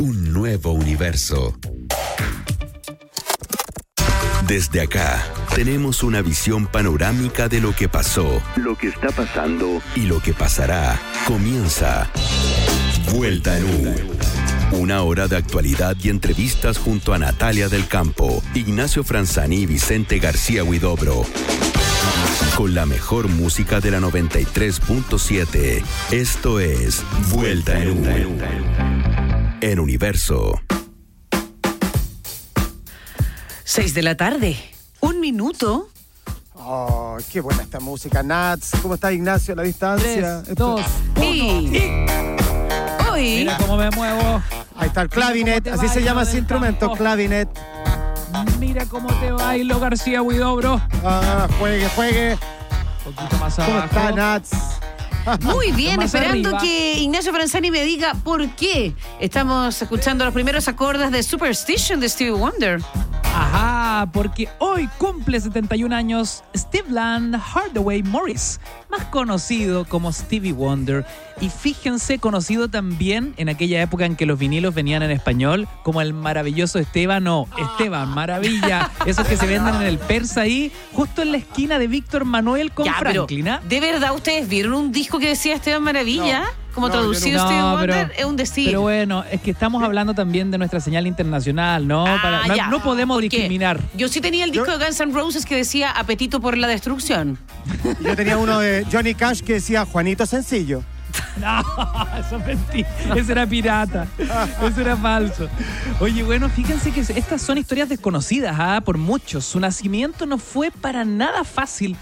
Un nuevo universo. Desde acá, tenemos una visión panorámica de lo que pasó, lo que está pasando y lo que pasará. Comienza Vuelta en U. Una hora de actualidad y entrevistas junto a Natalia del Campo, Ignacio Franzani y Vicente García Huidobro. Con la mejor música de la 93.7. Esto es Vuelta en U. En Universo. 6 de la tarde. Un minuto. Oh, qué buena esta música. Nats, ¿cómo está Ignacio a la distancia? Tres, dos, Y hoy Mira cómo me muevo. Ahí está el clavinet, así se bailo llama ese instrumento, campo. clavinet. Mira cómo te bailo, García Huidobro. Ah, juegue, juegue. Un poquito más ¿Cómo está abajo. Nats? Muy bien, esperando arriba. que Ignacio Franzani me diga por qué estamos escuchando los primeros acordes de Superstition de Stevie Wonder. Ajá, porque hoy cumple 71 años Steve Land Hardaway Morris, más conocido como Stevie Wonder. Y fíjense, conocido también en aquella época en que los vinilos venían en español, como el maravilloso Esteban, no, Esteban, maravilla. Esos que se venden en el Persa ahí, justo en la esquina de Víctor Manuel con Ya, Franklin. ¿ah? ¿de verdad ustedes vieron un disco que decía Esteban Maravilla? No, como no, traducido no. Stevie Wonder, pero- es un decir. Pero bueno, es que estamos hablando también de nuestra señal internacional, ¿no? Ah, Para- no, ya. no podemos discriminar. Yo sí tenía el disco Yo- de Guns N' Roses que decía Apetito por la Destrucción. Yo tenía uno de Johnny Cash que decía Juanito Sencillo. No, eso es mentira. Ese era pirata. Eso era falso. Oye, bueno, fíjense que estas son historias desconocidas ¿ah? por muchos. Su nacimiento no fue para nada fácil.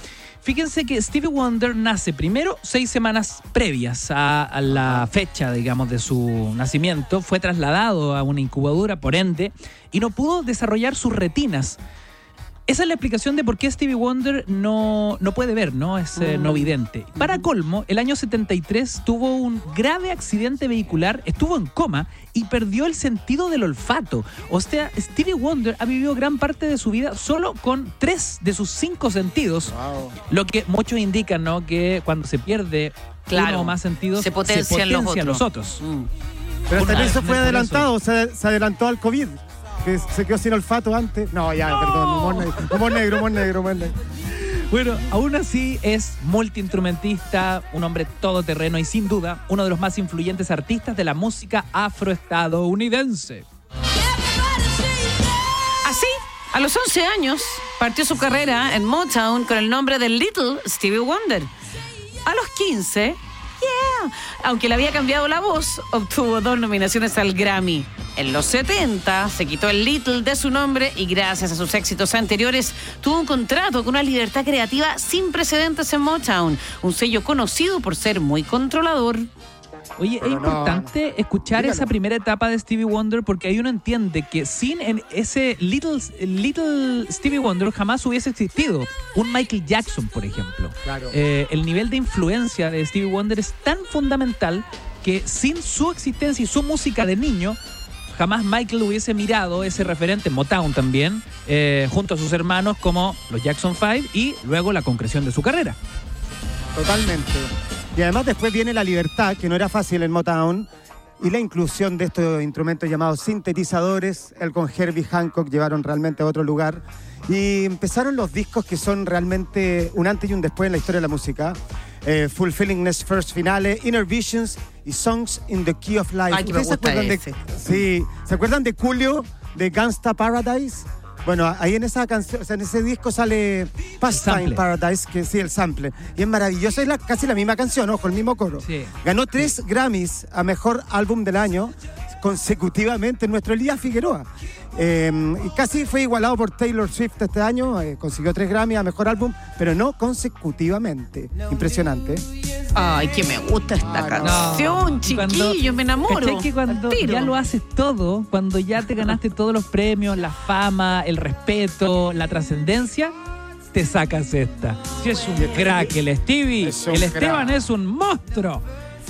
Fíjense que Stevie Wonder nace primero seis semanas previas a, la fecha, digamos, de su nacimiento. Fue trasladado a una incubadora, por ende, y no pudo desarrollar sus retinas. Esa es la explicación de por qué Stevie Wonder no, no puede ver, ¿no? Es eh, no vidente. Para colmo, el año 73 tuvo un grave accidente vehicular, estuvo en coma y perdió el sentido del olfato. O sea, Stevie Wonder ha vivido gran parte de su vida solo con tres de sus cinco sentidos. Wow. Lo que muchos indican, ¿no? Que cuando se pierde Claro, uno o más sentidos, se potencian los potencian otros. otros. Mm. Pero también vez eso fue el adelantado, se, se adelantó al COVID. Que se quedó sin olfato antes. No, ya, perdón, humor negro, humor negro, humor negro, humor negro. Bueno, aún así es multiinstrumentista, un hombre todoterreno y sin duda uno de los más influyentes artistas de la música afroestadounidense. Así, a los 11 años, partió su carrera en Motown con el nombre de Little Stevie Wonder. A los 15, yeah, aunque le había cambiado la voz, obtuvo dos nominaciones al Grammy. En los 70 se quitó el Little de su nombre y gracias a sus éxitos anteriores tuvo un contrato con una libertad creativa sin precedentes en Motown, un sello conocido por ser muy controlador. Oye, Pero es no. importante escuchar Dígalo. esa primera etapa de Stevie Wonder porque ahí uno entiende que sin ese Little, Little Stevie Wonder jamás hubiese existido un Michael Jackson, por ejemplo. Claro. Eh, el nivel de influencia de Stevie Wonder es tan fundamental que sin su existencia y su música de niño, jamás Michael hubiese mirado ese referente, Motown también, eh, junto a sus hermanos como los Jackson 5 y luego la concreción de su carrera. Totalmente. Y además después viene la libertad, que no era fácil en Motown, y la inclusión de estos instrumentos llamados sintetizadores. Él con Herbie Hancock llevaron realmente a otro lugar. Y empezaron los discos que son realmente un antes y un después en la historia de la música. Eh, Fulfillingness First Finale, Inner Visions y Songs in the Key of Life. Ay, que me ¿Ustedes se gusta acuerdan de, ese. sí, ¿se acuerdan de Julio de Gangsta Paradise? Bueno, ahí en esa canción, o sea, en ese disco sale Pastime. Paradise, que sí, el sample. Y es maravilloso, es la- casi la misma canción, ojo, el mismo coro. Sí. Ganó tres Grammys a Mejor Álbum del Año consecutivamente nuestro Elías Figueroa. Eh, y casi fue igualado por Taylor Swift este año, eh, consiguió tres Grammys a Mejor Álbum, pero no consecutivamente. Impresionante. Ay, que me gusta esta Ah, canción, no. Y cuando- chiquillo, me enamoro. ¿Cachai que cuando ya lo haces todo, cuando ya te ganaste todos los premios, la fama, el respeto, la trascendencia, te sacas esta. Si es un crack el Stevie, Es el Esteban crack. es un monstruo.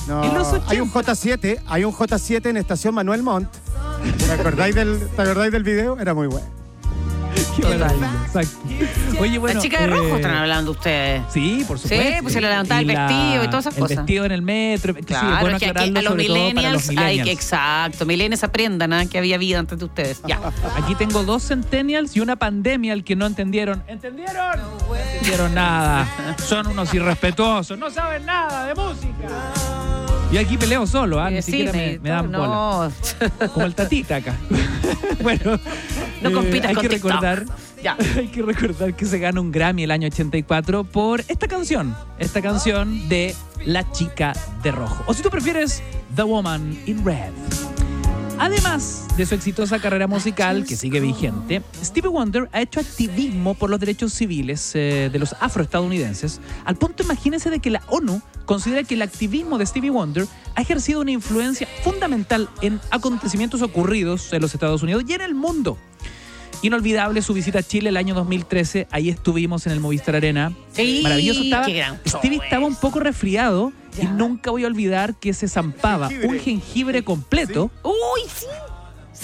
No, En los 80. hay un J7, hay un J7 en Estación Manuel Montt. ¿Te acordáis del, ¿te acordáis del video? Era muy bueno. Total. exacto. Oye, bueno. la chica de rojo eh, están hablando ustedes. Sí, por supuesto. pues se le levantaba el la- vestido y todas esas cosas. El vestido en el metro. que sí, es Claro, bueno es que aquí a los millennials, los hay que, exacto, millennials aprendan ¿ah? que había vida antes de ustedes. Ya. Aquí tengo dos centennials y una pandemia al que no entendieron. ¿Entendieron? No entendieron nada. Son unos irrespetuosos. No saben nada de música. Y aquí peleo solo, ¿ah? Ni de siquiera me, dan bola. no. Como el tatita acá. bueno. eh, No compitas hay con que TikTok. recordar. Ya. Hay que recordar que se gana un Grammy el año 84 por esta canción. Esta canción de La Chica de Rojo. O si tú prefieres, The Woman in Red. Además de su exitosa carrera musical, que sigue vigente, Stevie Wonder ha hecho activismo por los derechos civiles eh, de los afroestadounidenses, al punto, imagínense, de que la ONU considera que el activismo de Stevie Wonder ha ejercido una influencia fundamental en acontecimientos ocurridos en los Estados Unidos y en el mundo. Inolvidable su visita a Chile el año 2013. Ahí estuvimos en el Movistar Arena. Sí, Maravilloso estaba. Stevie estaba un poco resfriado y nunca voy a olvidar que se zampaba Jengibre. un jengibre completo, Uy, sí.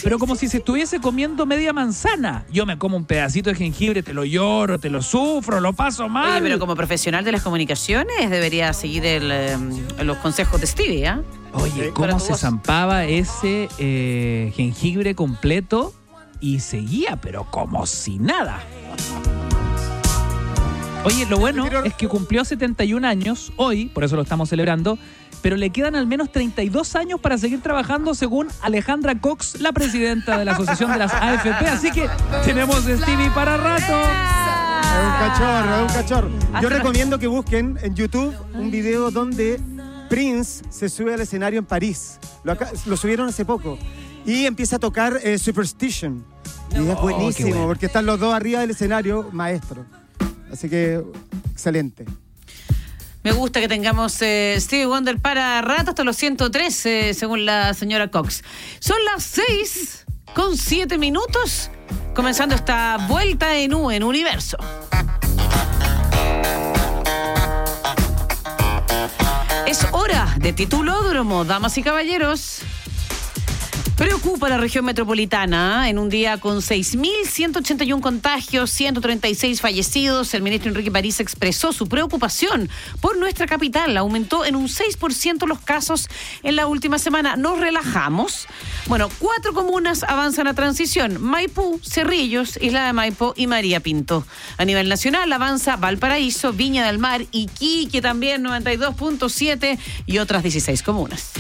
Pero como si se estuviese comiendo media manzana. Yo me como un pedacito de jengibre, te lo lloro, te lo sufro, lo paso mal. Oye, pero como profesional de las comunicaciones debería seguir el, eh, los consejos de Stevie, ¿ah? Oye, cómo se voz. zampaba ese eh, jengibre completo y seguía, pero como si nada. Oye, lo bueno es que cumplió 71 años hoy, por eso lo estamos celebrando, pero le quedan al menos 32 años para seguir trabajando según Alejandra Cox, la presidenta de la Asociación de las AFP. Así que tenemos Stevie para rato. Es un cachorro, es un cachorro. Yo recomiendo que busquen en YouTube un video donde Prince se sube al escenario en París. Lo, acá- lo subieron hace poco. Y empieza a tocar eh, Superstition. Y es Oh, buenísimo, bueno. porque están los dos arriba del escenario, maestro. Así que, excelente. Me gusta que tengamos eh, Stevie Wonder para rato hasta los 113, según la señora Cox. Son las 6 con 7 minutos, comenzando esta vuelta en U en Universo. Es hora de titulódromo, damas y caballeros. Preocupa la región metropolitana. En un día con 6.181 contagios, 136 fallecidos, el ministro Enrique París expresó su preocupación por nuestra capital. Aumentó en un 6% los casos en la última semana. ¿Nos relajamos? Bueno, cuatro comunas avanzan a transición. Maipú, Cerrillos, Isla de Maipo y María Pinto. A nivel nacional avanza Valparaíso, Viña del Mar, Iquique también 92.7 y otras 16 comunas.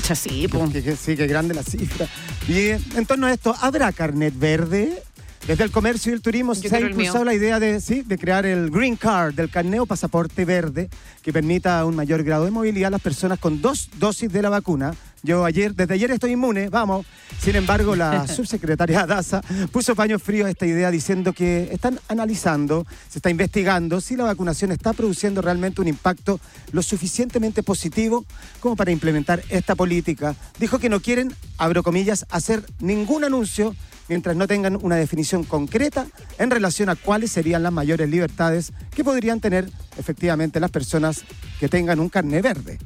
Pucha, sí, po. Que- que- sí, qué grande la cifra. Y en torno a esto, ¿habrá carnet verde? Desde el comercio y el turismo Yo se ha impulsado la idea de, sí, de crear el Green Card, del carneo pasaporte verde, que permita un mayor grado de movilidad a las personas con dos dosis de la vacuna. Yo ayer, desde ayer estoy inmune, vamos. Sin embargo, la subsecretaria Daza puso paño frío a esta idea diciendo que están analizando, se está investigando si la vacunación está produciendo realmente un impacto lo suficientemente positivo como para implementar esta política. Dijo que no quieren, abro comillas, hacer ningún anuncio mientras no tengan una definición concreta en relación a cuáles serían las mayores libertades que podrían tener efectivamente las personas que tengan un carné verde.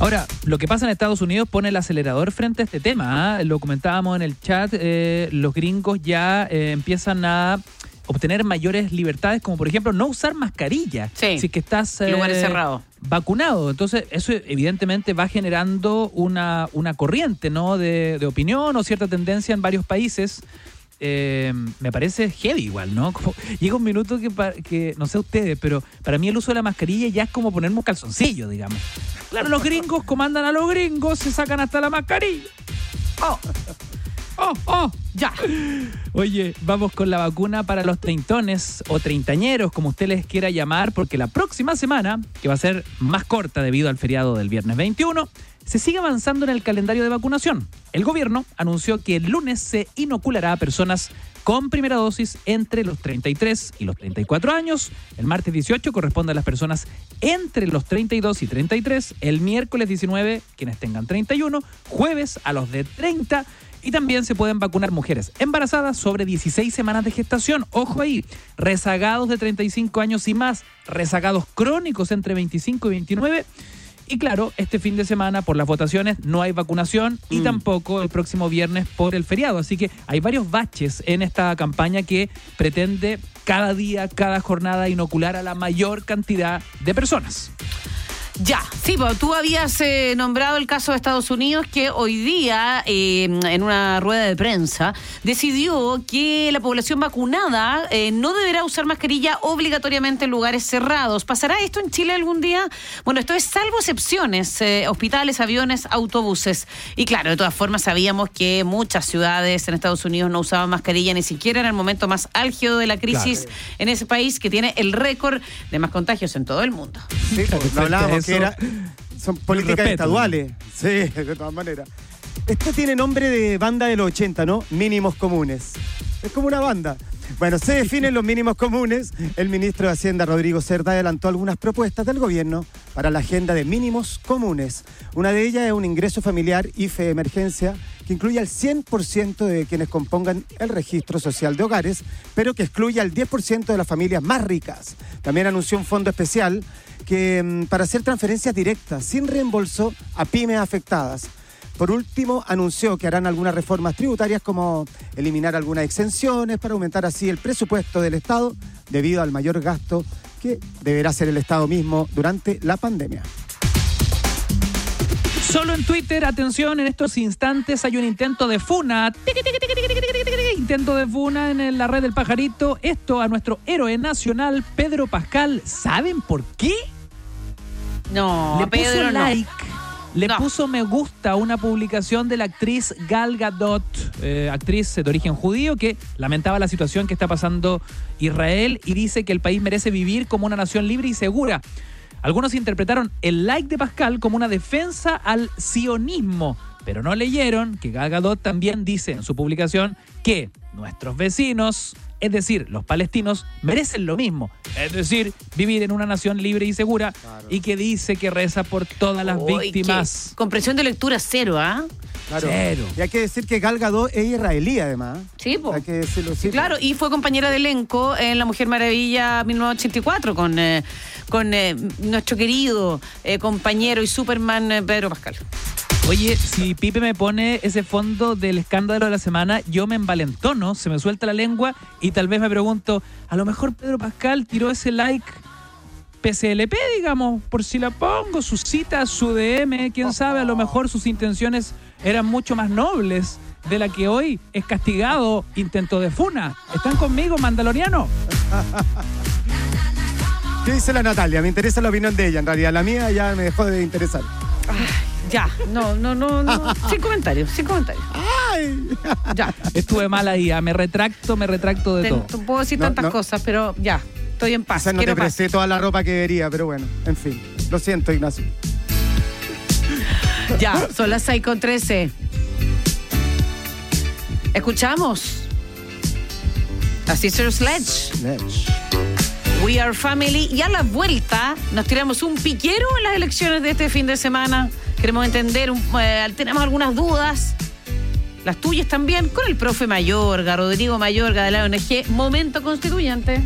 Ahora, lo que pasa en Estados Unidos pone el acelerador frente a este tema. ¿ah? Lo comentábamos en el chat, eh, los gringos ya eh, empiezan a obtener mayores libertades, como por ejemplo no usar mascarilla Sí. si que estás eh, Lugares cerrados. vacunado. Entonces, eso evidentemente va generando una, una corriente ¿no? de, de opinión o cierta tendencia en varios países. Eh, me parece heavy igual, ¿no? Como- llega un minuto que, que, no sé ustedes, pero para mí el uso de la mascarilla ya es como ponerme un calzoncillo, digamos. Claro, los gringos comandan a los gringos, se sacan hasta la mascarilla. ¡Oh! ¡Oh! ¡Oh! Ya. Oye, vamos con la vacuna para los treintones o treintañeros, como usted les quiera llamar, porque la próxima semana, que va a ser más corta debido al feriado del viernes 21, se sigue avanzando en el calendario de vacunación. El gobierno anunció que el lunes se inoculará a personas con primera dosis entre los 33 y los 34 años. El martes 18 corresponde a las personas entre los 32 y 33. El miércoles 19, quienes tengan 31. Jueves a los de 30. Y también se pueden vacunar mujeres embarazadas sobre 16 semanas de gestación. Ojo ahí, rezagados de 35 años y más, rezagados crónicos entre 25 y 29 Y claro, este fin de semana por las votaciones no hay vacunación y Mm. tampoco el próximo viernes por el feriado. Así que hay varios baches en esta campaña que pretende cada día, cada jornada inocular a la mayor cantidad de personas. Ya, sí, pues, tú habías eh, nombrado el caso de Estados Unidos que hoy día, eh, en una rueda de prensa, decidió que la población vacunada eh, no deberá usar mascarilla obligatoriamente en lugares cerrados. ¿Pasará esto en Chile algún día? Bueno, esto es salvo excepciones, eh, hospitales, aviones, autobuses. Y claro, de todas formas sabíamos que muchas ciudades en Estados Unidos no usaban mascarilla ni siquiera en el momento más álgido de la crisis en ese país que tiene el récord de más contagios en todo el mundo. Sí, pues, lo hablábamos que eso, era, son políticas estaduales. Sí, de todas maneras. Esto tiene nombre de banda de los 80, ¿no? Mínimos comunes. Es como una banda. Bueno, se definen los mínimos comunes. El ministro de Hacienda, Rodrigo Cerda, adelantó algunas propuestas del gobierno para la agenda de mínimos comunes. Una de ellas es un ingreso familiar IFE de emergencia que incluye al 100% de quienes compongan el registro social de hogares, pero que excluye al 10% de las familias más ricas. También anunció un fondo especial que, mm, para hacer transferencias directas sin reembolso a pymes afectadas. Por último, anunció que harán algunas reformas tributarias como eliminar algunas exenciones para aumentar así el presupuesto del Estado debido al mayor gasto que deberá hacer el Estado mismo durante la pandemia. Solo en Twitter, atención, en estos instantes hay un intento de funa. Intento de funa en la red del pajarito. Esto a nuestro héroe nacional, Pedro Pascal. ¿Saben por qué? No, le a Pedro puso no. like. Le No. puso me gusta a una publicación de la actriz Gal Gadot, eh, actriz de origen judío, que lamentaba la situación que está pasando Israel y dice que el país merece vivir como una nación libre y segura. Algunos interpretaron el like de Pascal como una defensa al sionismo, pero no leyeron que Gal Gadot también dice en su publicación que nuestros vecinos, es decir, los palestinos, merecen lo mismo, es decir, vivir en una nación libre y segura, y que dice que reza por todas las Uy, víctimas. qué Comprensión de lectura cero, ¿ah? Cero. Y hay que decir que Gal Gadot es israelí además. Sí, po. Hay que decirlo sí. Claro, y fue compañera de elenco en La Mujer Maravilla 1984 con, eh, con eh, nuestro querido eh, compañero y Superman eh, Pedro Pascal. Oye, si Pipe me pone ese fondo del escándalo de la semana, yo me envalentono, se me suelta la lengua y tal vez me pregunto, a lo mejor Pedro Pascal tiró ese like PCLP, digamos, por si la pongo, su cita, su DM, quién sabe, a lo mejor sus intenciones eran mucho más nobles de la que hoy es castigado intento de funa. ¿Están conmigo, Mandaloriano? ¿Qué dice la Natalia? Me interesa la opinión de ella. En realidad, la mía ya me dejó de interesar. Ya, no, no, no, no. sin comentarios, sin comentarios. ¡Ay! Ya. Estuve mal ahí, ah, me retracto, me retracto de Te- todo. te puedo decir No, tantas no. cosas, pero ya, estoy en paz. Quizás no te quiero paz. presté toda la ropa que debería, pero bueno, en fin. Lo siento, Ignacio. Ya, son las 6 con 13. Escuchamos. A Sister Sledge. We Are Family. Y a la vuelta nos tiramos un piquero en las elecciones de este fin de semana. Queremos entender, eh, tenemos algunas dudas. Las tuyas también, con el profe Mayorga, Rodrigo Mayorga de la ONG Momento Constituyente.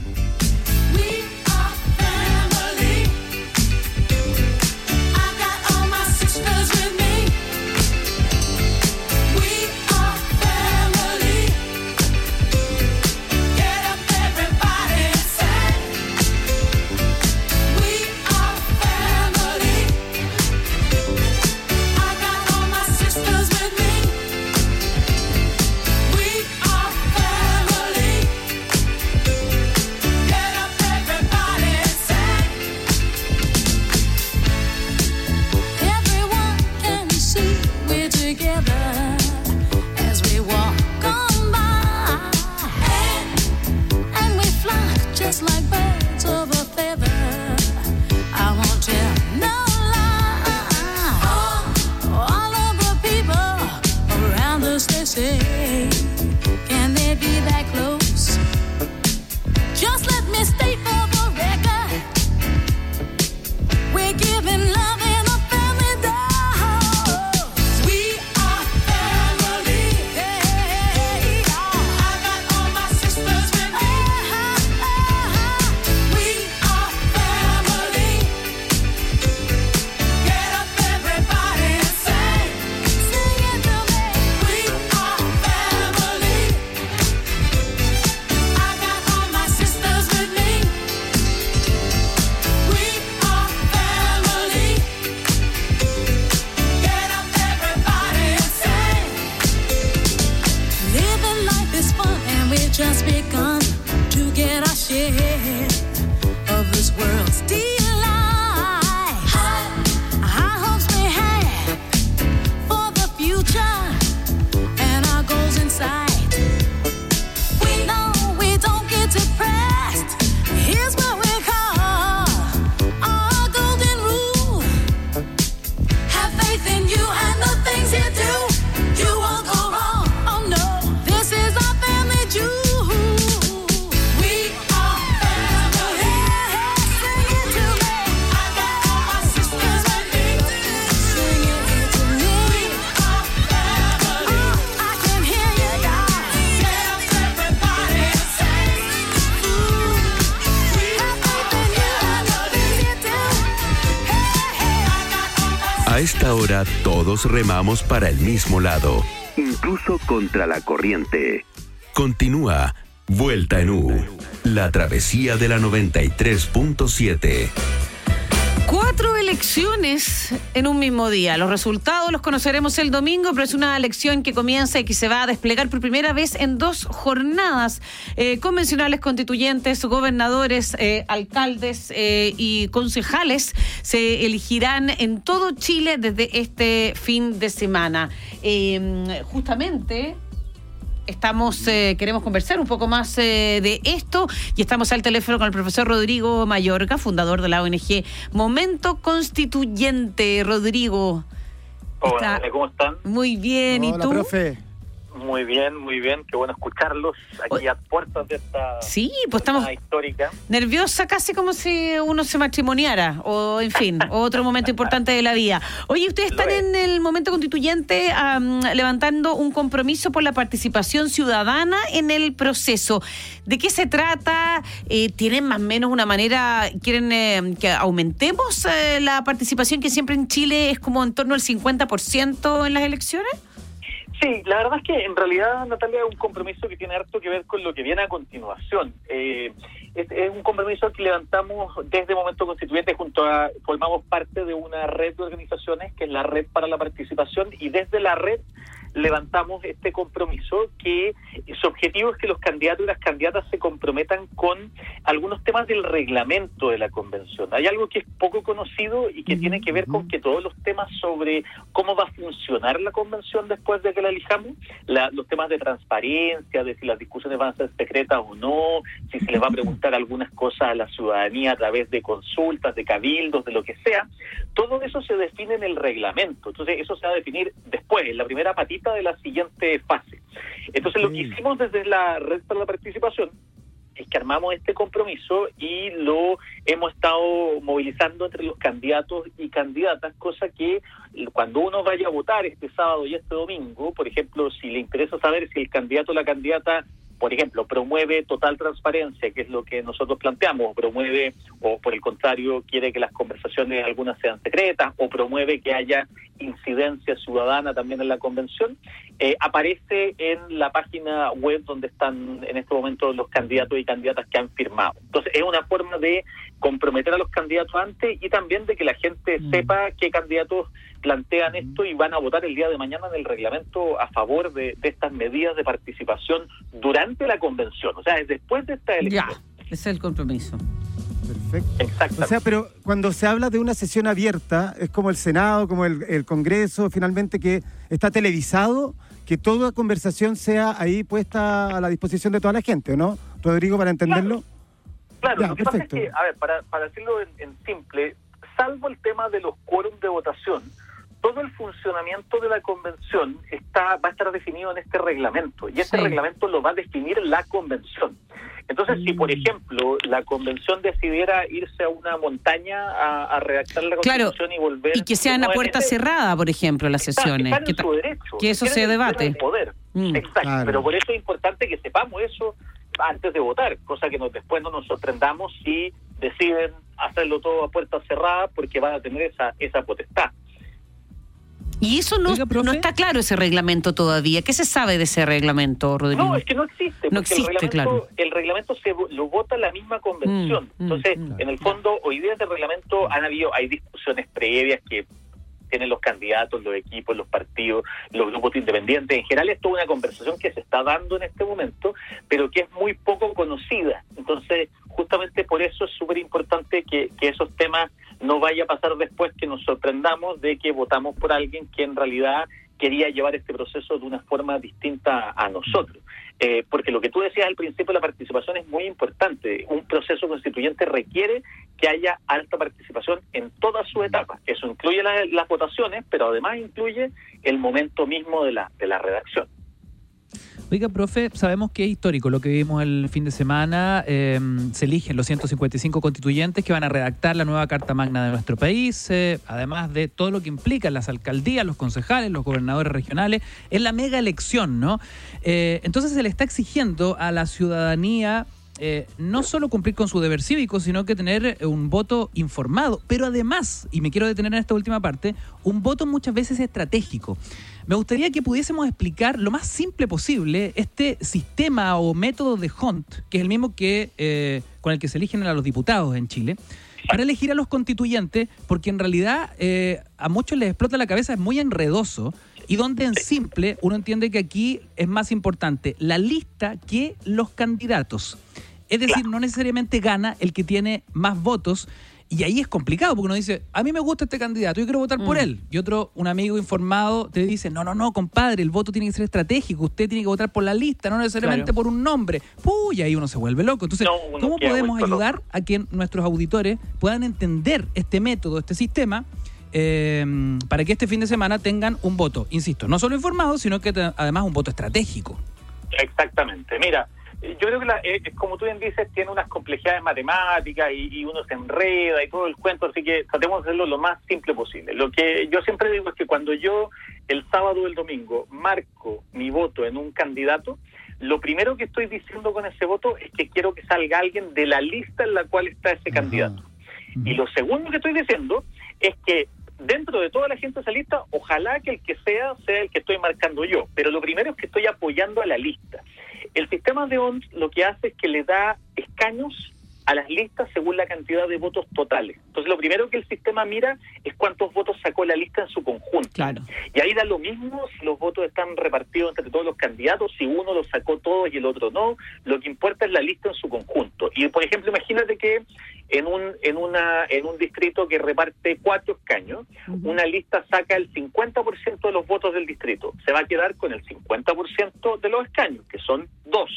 Todos remamos para el mismo lado, incluso contra la corriente. Continúa Vuelta en U, la travesía de la 93.7. Elecciones en un mismo día. Los resultados los conoceremos el domingo, pero es una elección que comienza y que se va a desplegar por primera vez en dos jornadas. Eh, convencionales constituyentes, gobernadores, eh, alcaldes eh, y concejales se elegirán en todo Chile desde este fin de semana. Justamente estamos eh, queremos conversar un poco más eh, de esto y estamos al teléfono con el profesor Rodrigo Mayorga, fundador de la ONG Momento Constituyente. Rodrigo. Hola, Está- ¿cómo están? Muy bien, ¿y Hola, tú? profe. Muy bien, muy bien. Qué bueno escucharlos aquí a puertas de esta Sí, pues estamos histórica. nerviosa casi como si uno se matrimoniara o en fin, otro momento importante de la vida. Oye, ustedes están es. en el momento constituyente levantando un compromiso por la participación ciudadana en el proceso. ¿De qué se trata? Eh, ¿Tienen más o menos una manera, quieren eh, que aumentemos eh, la participación que siempre en Chile es como en torno al 50% en las elecciones? Sí, la verdad es que en realidad, Natalia, es un compromiso que tiene harto que ver con lo que viene a continuación. Eh, es, un compromiso que levantamos desde Momento Constituyente junto a, formamos parte de una red de organizaciones que es la Red para la Participación y desde la red levantamos este compromiso que su objetivo es que los candidatos y las candidatas se comprometan con algunos temas del reglamento de la convención. Hay algo que es poco conocido y que tiene que ver con que todos los temas sobre cómo va a funcionar la convención después de que la elijamos, la- los temas de transparencia, de si las discusiones van a ser secretas o no, si se les va a preguntar algunas cosas a la ciudadanía a través de consultas, de cabildos, de lo que sea, todo eso se define en el reglamento. Entonces, eso se va a definir después, en la primera patita de la siguiente fase. Entonces, lo que hicimos desde la Red para la Participación es que armamos este compromiso y lo hemos estado movilizando entre los candidatos y candidatas, cosa que cuando uno vaya a votar este sábado y este domingo, por ejemplo, si le interesa saber si el candidato o la candidata por ejemplo, promueve total transparencia, que es lo que nosotros planteamos, promueve, o por el contrario, quiere que las conversaciones algunas sean secretas, o promueve que haya incidencia ciudadana también en la convención, eh, aparece en la página web donde están en este momento los candidatos y candidatas que han firmado. Entonces, es una forma de comprometer a los candidatos antes y también de que la gente Mm. sepa qué candidatos plantean esto y van a votar el día de mañana en el reglamento a favor de, de estas medidas de participación durante la convención, o sea, es después de esta Ya, elección. ese es el compromiso. Perfecto. O sea, pero cuando se habla de una sesión abierta, es como el Senado, como el, el Congreso, finalmente que está televisado, que toda conversación sea ahí puesta a la disposición de toda la gente, ¿o ¿no? Rodrigo, para entenderlo. Claro, Ya, lo que perfecto. pasa es que, a ver, para, para decirlo en, en simple, salvo el tema de los quórums de votación, todo el funcionamiento de la convención está va a estar definido en este reglamento y este Sí. reglamento lo va a definir la convención. Entonces, si Mm. por ejemplo la convención decidiera irse a una montaña a, a redactar la Claro, constitución y volver Y que sean a puerta cerrada, por ejemplo, las está- sesiones. en Que ta- su derecho. que eso se debate. el poder. Mm. Exacto, Claro. pero por eso es importante que sepamos eso antes de votar, cosa que nos, después no nos sorprendamos si deciden hacerlo todo a puerta cerrada porque van a tener esa, esa potestad. Y eso no, Oiga, no está claro ese reglamento todavía. ¿Qué se sabe de ese reglamento, Rodrigo? No, es que no existe. No existe, el reglamento, claro. el reglamento se vo- lo vota la misma convención. Mm, mm, Entonces, mm. en el fondo, hoy día del reglamento han habido, hay discusiones previas que tienen los candidatos, los equipos, los partidos, los grupos independientes. En general, esto es una conversación que se está dando en este momento, pero que es muy poco conocida. Entonces, justamente por eso es súper importante que, que esos temas no vaya a pasar después que nos sorprendamos de que votamos por alguien que en realidad quería llevar este proceso de una forma distinta a nosotros. Eh, porque lo que tú decías al principio, la participación es muy importante. Un proceso constituyente requiere que haya alta participación en todas sus etapas. Eso incluye la- las votaciones, pero además incluye el momento mismo de la, de la redacción. Oiga, profe, sabemos que es histórico lo que vimos el fin de semana. eh, se eligen los 155 constituyentes que van a redactar la nueva Carta Magna de nuestro país, eh, además de todo lo que implican las alcaldías, los concejales, los gobernadores regionales. Es la mega elección, ¿no? Eh, entonces se le está exigiendo a la ciudadanía eh, no solo cumplir con su deber cívico, sino que tener un voto informado, pero además, y me quiero detener en esta última parte, un voto muchas veces estratégico. Me gustaría que pudiésemos explicar lo más simple posible este sistema o método de Hunt, que es el mismo que eh, con el que se eligen a los diputados en Chile, para elegir a los constituyentes, porque en realidad eh, a muchos les explota la cabeza, es muy enredoso, y donde en simple uno entiende que aquí es más importante la lista que los candidatos. Es decir, no necesariamente gana el que tiene más votos. Y ahí es complicado, porque uno dice, a mí me gusta este candidato, yo quiero votar por él. Y otro, un amigo informado, te dice, no, no, no, compadre, el voto tiene que ser estratégico, usted tiene que votar por la lista, no necesariamente Claro. por un nombre. Puy, y ahí uno se vuelve loco. Entonces, No, ¿cómo podemos loco. ayudar a que nuestros auditores puedan entender este método, este sistema, eh, para que este fin de semana tengan un voto, insisto, no solo informado, sino que te- además un voto estratégico? Exactamente. Mira, yo creo que, la, eh, como tú bien dices, tiene unas complejidades matemáticas y, y uno se enreda y todo el cuento, así que tratemos de hacerlo lo más simple posible. Lo que yo siempre digo es que cuando yo el sábado o el domingo marco mi voto en un candidato, lo primero que estoy diciendo con ese voto es que quiero que salga alguien de la lista en la cual está ese candidato. Y lo segundo que estoy diciendo es que dentro de toda la gente de esa lista, ojalá que el que sea sea el que estoy marcando yo. Pero lo primero es que estoy apoyando a la lista. El sistema de ONS lo que hace es que le da escaños a las listas según la cantidad de votos totales. Entonces, lo primero que el sistema mira es cuántos votos sacó la lista en su conjunto. Claro. Y ahí da lo mismo si los votos están repartidos entre todos los candidatos, si uno los sacó todos y el otro no. Lo que importa es la lista en su conjunto. Y, por ejemplo, imagínate que en un, en una, en un distrito que reparte cuatro escaños, una lista saca el 50% de los votos del distrito. Se va a quedar con el 50% de los escaños, que son dos.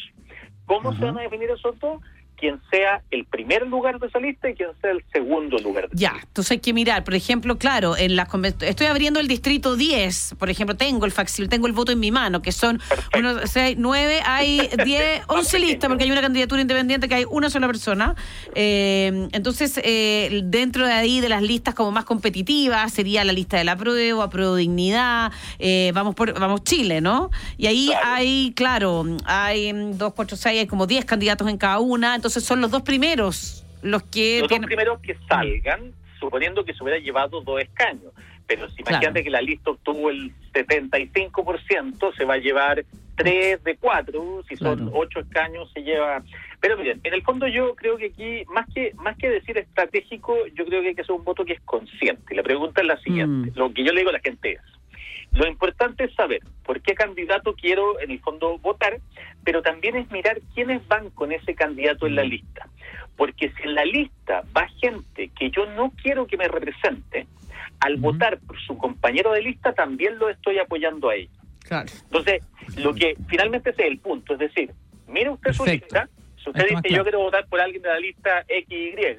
¿Cómo se van a definir esos dos? Quien sea el primer lugar de esa lista y quien sea el segundo lugar de esa Ya, lista. entonces hay que mirar, por ejemplo, claro, en las estoy abriendo el distrito 10, por ejemplo, tengo el facsil, tengo el voto en mi mano, que son Perfecto. uno, seis, nueve, hay 10, 11 pequeño. listas, porque hay una candidatura independiente que hay una sola persona. Eh, entonces, eh, dentro de ahí de las listas como más competitivas, sería la lista de la prueba, Apruebo Dignidad, eh, vamos por vamos Chile, ¿no? Y ahí Claro. hay, claro, hay mm, dos, cuatro, seis, hay como 10 candidatos en cada una, entonces son los dos primeros los que Los dos primeros que salgan, suponiendo que se hubiera llevado dos escaños. Pero si imagínate Claro. que la lista obtuvo el 75%, se va a llevar tres de cuatro. Si son Claro. ocho escaños, se lleva. Pero miren, en el fondo yo creo que aquí, más que más que decir estratégico, yo creo que hay que hacer un voto que es consciente. La pregunta es la siguiente: Mm. lo que yo le digo a la gente es. Lo importante es saber por qué candidato quiero en el fondo votar, pero también es mirar quiénes van con ese candidato en la lista. Porque si en la lista va gente que yo no quiero que me represente, al votar por su compañero de lista también lo estoy apoyando a ellos. Claro. Entonces, lo que finalmente ese es el punto, es decir, mire usted su lista, si usted Esto dice yo quiero votar por alguien de la lista XY,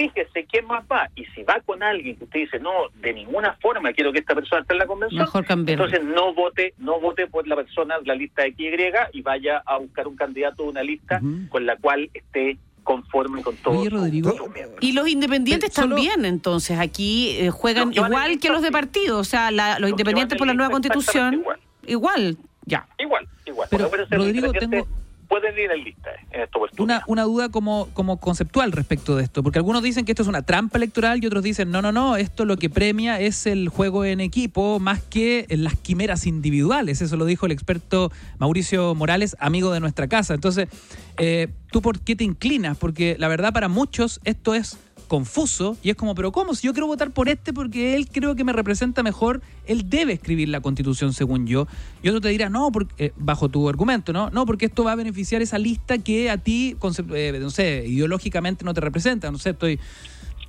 fíjese quién más va, y si va con alguien que usted dice, no, de ninguna forma quiero que esta persona esté en la convención, Mejor entonces no vote, no vote por la persona de la lista XY y vaya a buscar un candidato de una lista con la cual esté conforme con todo. Oye, Rodrigo. Y los independientes Pero solo- también, entonces, aquí eh, juegan igual lista, que los de partido, o sea, la- los independientes por la nueva constitución, exactamente igual, ya. Igual, igual. Pero, Rodrigo, tengo- Pueden ir en lista eh, en esta Una, oportunidad. una duda como, como conceptual respecto de esto, porque algunos dicen que esto es una trampa electoral y otros dicen, no, no, no, esto lo que premia es el juego en equipo más que las quimeras individuales. Eso lo dijo el experto Mauricio Morales, amigo de nuestra casa. Entonces, eh, ¿tú por qué te inclinas? Porque la verdad para muchos esto es confuso y es como, pero ¿cómo? Si yo quiero votar por este porque él creo que me representa mejor, él debe escribir la constitución según yo. Y otro te dirá, no, porque, eh, bajo tu argumento, ¿no? No, porque esto va a beneficiar esa lista que a ti, eh, no sé, ideológicamente no te representa, no sé, estoy...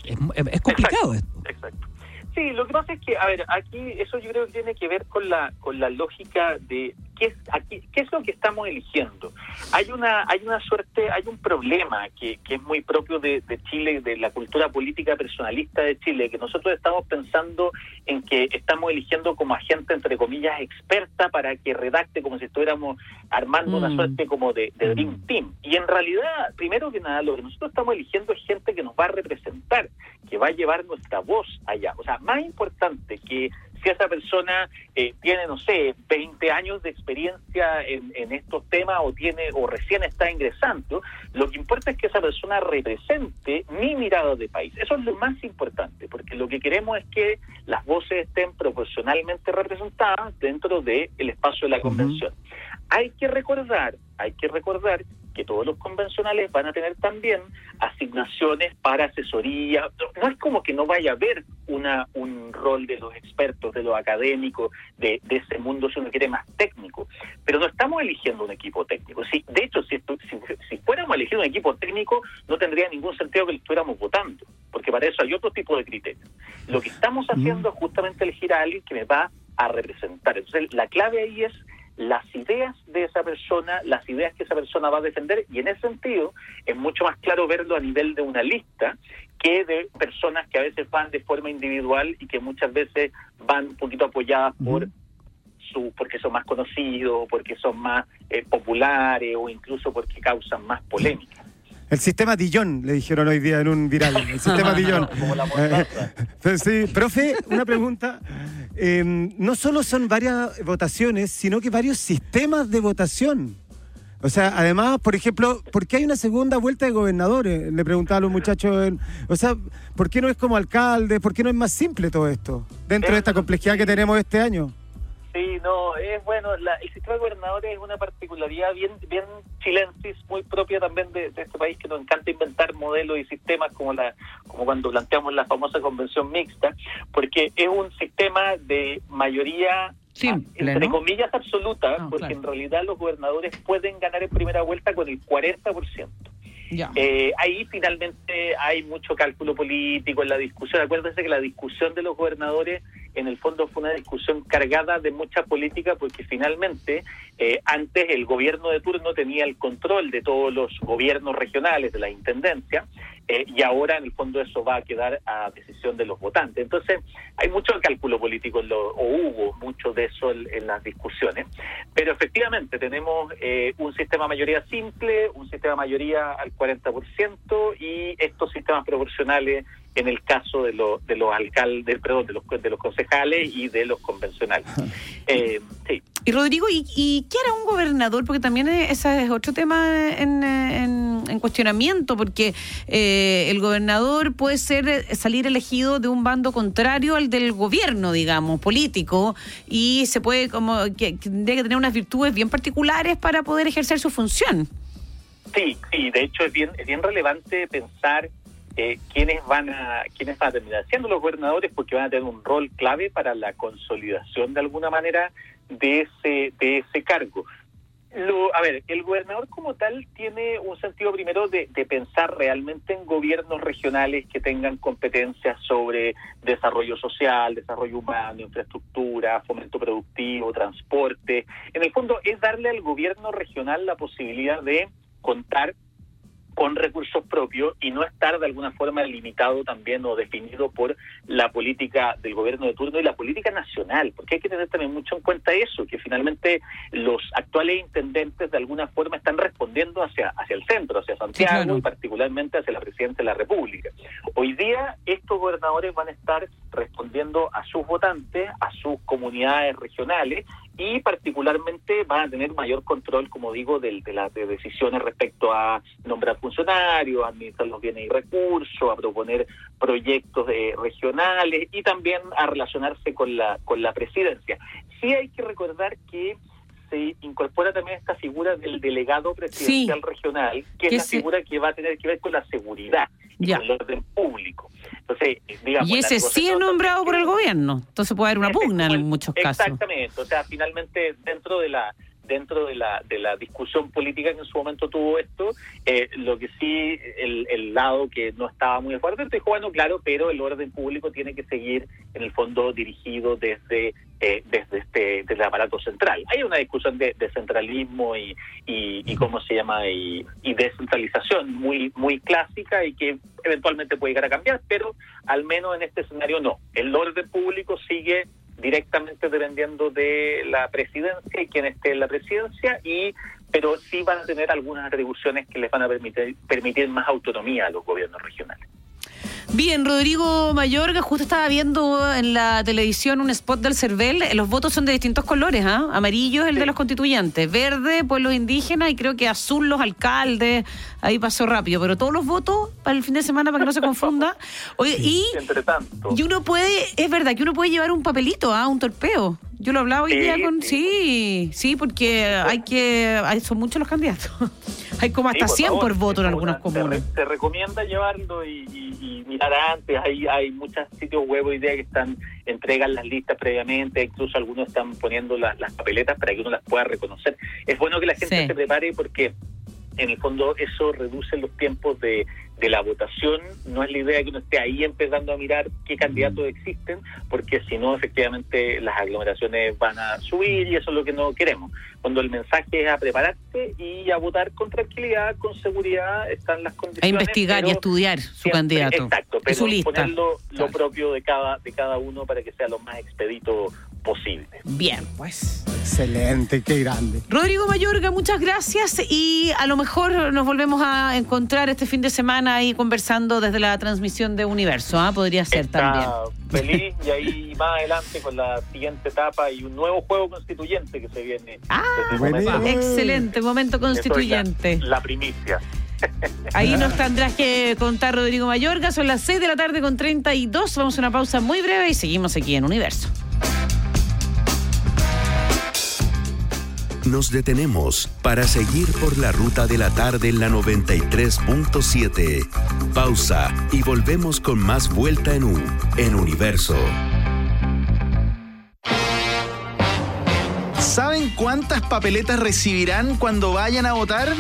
Es, es complicado esto. Exacto. Sí, lo que pasa es que, a ver, aquí eso yo creo que tiene que ver con la con la lógica de qué es aquí, qué es lo que estamos eligiendo. Hay una hay una suerte, hay un problema que, que es muy propio de, de Chile, de la cultura política personalista de Chile, que nosotros estamos pensando en que estamos eligiendo como agente entre comillas experta para que redacte como si estuviéramos armando una Mm. suerte como de, de Dream Team. Y en realidad, primero que nada, lo que nosotros estamos eligiendo es gente que nos va a representar, que va a llevar nuestra voz allá. O sea, más importante que si esa persona eh, tiene, no sé, 20 años de experiencia en, en estos temas o tiene o recién está ingresando, lo que importa es que esa persona represente mi mirada de país. Eso es lo más importante, porque lo que queremos es que las voces estén proporcionalmente representadas dentro del espacio de la convención. Hay que recordar, hay que recordar que todos los convencionales van a tener también asignaciones para asesoría. No es como que no vaya a haber una un rol de los expertos, de los académicos, de, de ese mundo, si uno quiere, más técnico. Pero no estamos eligiendo un equipo técnico. Sí, de hecho, si, si, si fuéramos elegir un equipo técnico, no tendría ningún sentido que estuviéramos votando, porque para eso hay otro tipo de criterios. Lo que estamos haciendo es justamente elegir a alguien que me va a representar. Entonces, la clave ahí es las ideas de esa persona, las ideas que esa persona va a defender, y en ese sentido es mucho más claro verlo a nivel de una lista que de personas que a veces van de forma individual y que muchas veces van un poquito apoyadas por su, porque son más conocidos, porque son más eh, populares o incluso porque causan más polémica. El sistema Dillon, le dijeron hoy día en un viral. El sistema Dillon. Como la sí, profe, una pregunta. Eh, no solo son varias votaciones, sino que varios sistemas de votación. O sea, además, por ejemplo, ¿por qué hay una segunda vuelta de gobernadores? Le preguntaba a los muchachos. en- o sea, ¿por qué no es como alcalde? ¿Por qué no es más simple todo esto? Dentro de esta complejidad que tenemos este año. Sí, no, es bueno, la- el sistema de gobernadores es una particularidad bien bien chilensis, muy propia también de, de este país que nos encanta inventar modelos y sistemas como la como cuando planteamos la famosa convención mixta, porque es un sistema de mayoría Simple, entre ¿no? comillas absoluta, porque claro. en realidad los gobernadores pueden ganar en primera vuelta con el 40%. Eh, ahí finalmente hay mucho cálculo político en la discusión. Acuérdense que la discusión de los gobernadores en el fondo fue una discusión cargada de mucha política porque finalmente eh, antes el gobierno de turno tenía el control de todos los gobiernos regionales, de la intendencia, eh, y ahora en el fondo eso va a quedar a decisión de los votantes. Entonces hay mucho cálculo político, en lo- o hubo mucho de eso en, las discusiones, pero efectivamente tenemos eh, un sistema mayoría simple, un sistema mayoría al 40% y estos sistemas proporcionales en el caso de, los de los alcaldes, perdón, de los, de los concejales y de los convencionales. Eh, sí. Y Rodrigo, ¿y, y qué hará un gobernador? Porque también eh, ese es otro tema en, en- en cuestionamiento, porque eh, el gobernador puede ser eh, salir elegido de un bando contrario al del gobierno, digamos, político, y se puede como que tendría que tener unas virtudes bien particulares para poder ejercer su función. Sí, sí, de hecho es bien, es bien relevante pensar eh, quiénes van a quiénes van a terminar siendo los gobernadores porque van a tener un rol clave para la consolidación de alguna manera de ese de ese cargo. Lo, a ver, el gobernador como tal tiene un sentido primero de, de pensar realmente en gobiernos regionales que tengan competencias sobre desarrollo social, desarrollo humano, infraestructura, fomento productivo, transporte. En el fondo es darle al gobierno regional la posibilidad de contar con recursos propios y no estar de alguna forma limitado también o definido por la política del gobierno de turno y la política nacional, porque hay que tener también mucho en cuenta eso, que finalmente los actuales intendentes de alguna forma están respondiendo hacia, hacia el centro, hacia Santiago claro. y particularmente hacia la presidencia de la República. Hoy día estos gobernadores van a estar respondiendo a sus votantes, a sus comunidades regionales y particularmente van a tener mayor control, como digo, del- de, las de decisiones respecto a nombrar funcionarios, administrar los bienes y recursos, a proponer proyectos eh, regionales y también a relacionarse con la con la presidencia. Sí hay que recordar que se incorpora también esta figura del delegado presidencial regional, que Que es la se- figura que va a tener que ver con la seguridad y Ya. con el orden público. Entonces, eh, digamos, Y ese sí es nombrado por el gobierno. Entonces puede haber una pugna en muchos casos. Exactamente, o sea, finalmente dentro de la dentro de la de la discusión política que en su momento tuvo esto, eh, lo que sí el, el lado que no estaba muy de acuerdo dijo bueno claro, pero el orden público tiene que seguir en el fondo dirigido desde eh, desde este desde el aparato central. Hay una discusión de, de centralismo y, y, cómo se llama y, y descentralización muy muy clásica y que eventualmente puede llegar a cambiar, pero al menos en este escenario no. El orden público sigue directamente dependiendo de la presidencia y quien esté en la presidencia y pero sí van a tener algunas atribuciones que les van a permitir permitir más autonomía a los gobiernos regionales. Bien, Rodrigo Mayorga, justo estaba viendo en la televisión un spot del CERVEL. Los votos son de distintos colores, ¿ah? Amarillo es el de los constituyentes, verde, pueblos indígenas y creo que azul los alcaldes. Ahí pasó rápido, pero todos los votos para el fin de semana para que no se confunda. Oye, y, Entre tanto, y uno puede, es verdad que uno puede llevar un papelito, ¿ah? Un torpeo. Yo lo hablaba hoy Sí, día con. sí. Sí, sí, porque hay que. Hay, son muchos los candidatos. hay como hasta Sí, 100 favor, por voto en algunas una- se Se, recomienda llevarlo y, y- y mirar antes. Hay, hay muchos sitios web hoy día que están entregan las listas previamente, incluso algunos están poniendo las, las papeletas para que uno las pueda reconocer. Es bueno que la gente se prepare porque en el fondo eso reduce los tiempos de, de la votación. No es la idea que uno esté ahí empezando a mirar qué candidatos existen, porque si no, efectivamente, las aglomeraciones van a subir y eso es lo que no queremos. Cuando el mensaje es a prepararse y a votar con tranquilidad, con seguridad, están las A condiciones. investigar y pero estudiar su siempre- candidato. Exacto, pero su lista. ponerlo lo propio de cada, de cada uno para que sea lo más expedito posible. Bien, pues. Excelente, qué grande. Rodrigo Mayorga, muchas gracias y a lo mejor nos volvemos a encontrar este fin de semana ahí conversando desde la transmisión de Universo, ¿ah? Podría ser también. Feliz y ahí más adelante con la siguiente etapa y un nuevo juego constituyente que se viene. Ah, momento- Excelente, momento es la- constituyente. La, primicia. Ahí nos tendrás que contar Rodrigo Mayorga. Son las 6 de la tarde con 32. Vamos a una pausa muy breve y seguimos aquí en Universo. Nos detenemos para seguir por la ruta de la tarde en la 93.7. Pausa y volvemos con más vuelta en U, en Universo. ¿Saben cuántas papeletas recibirán cuando vayan a votar?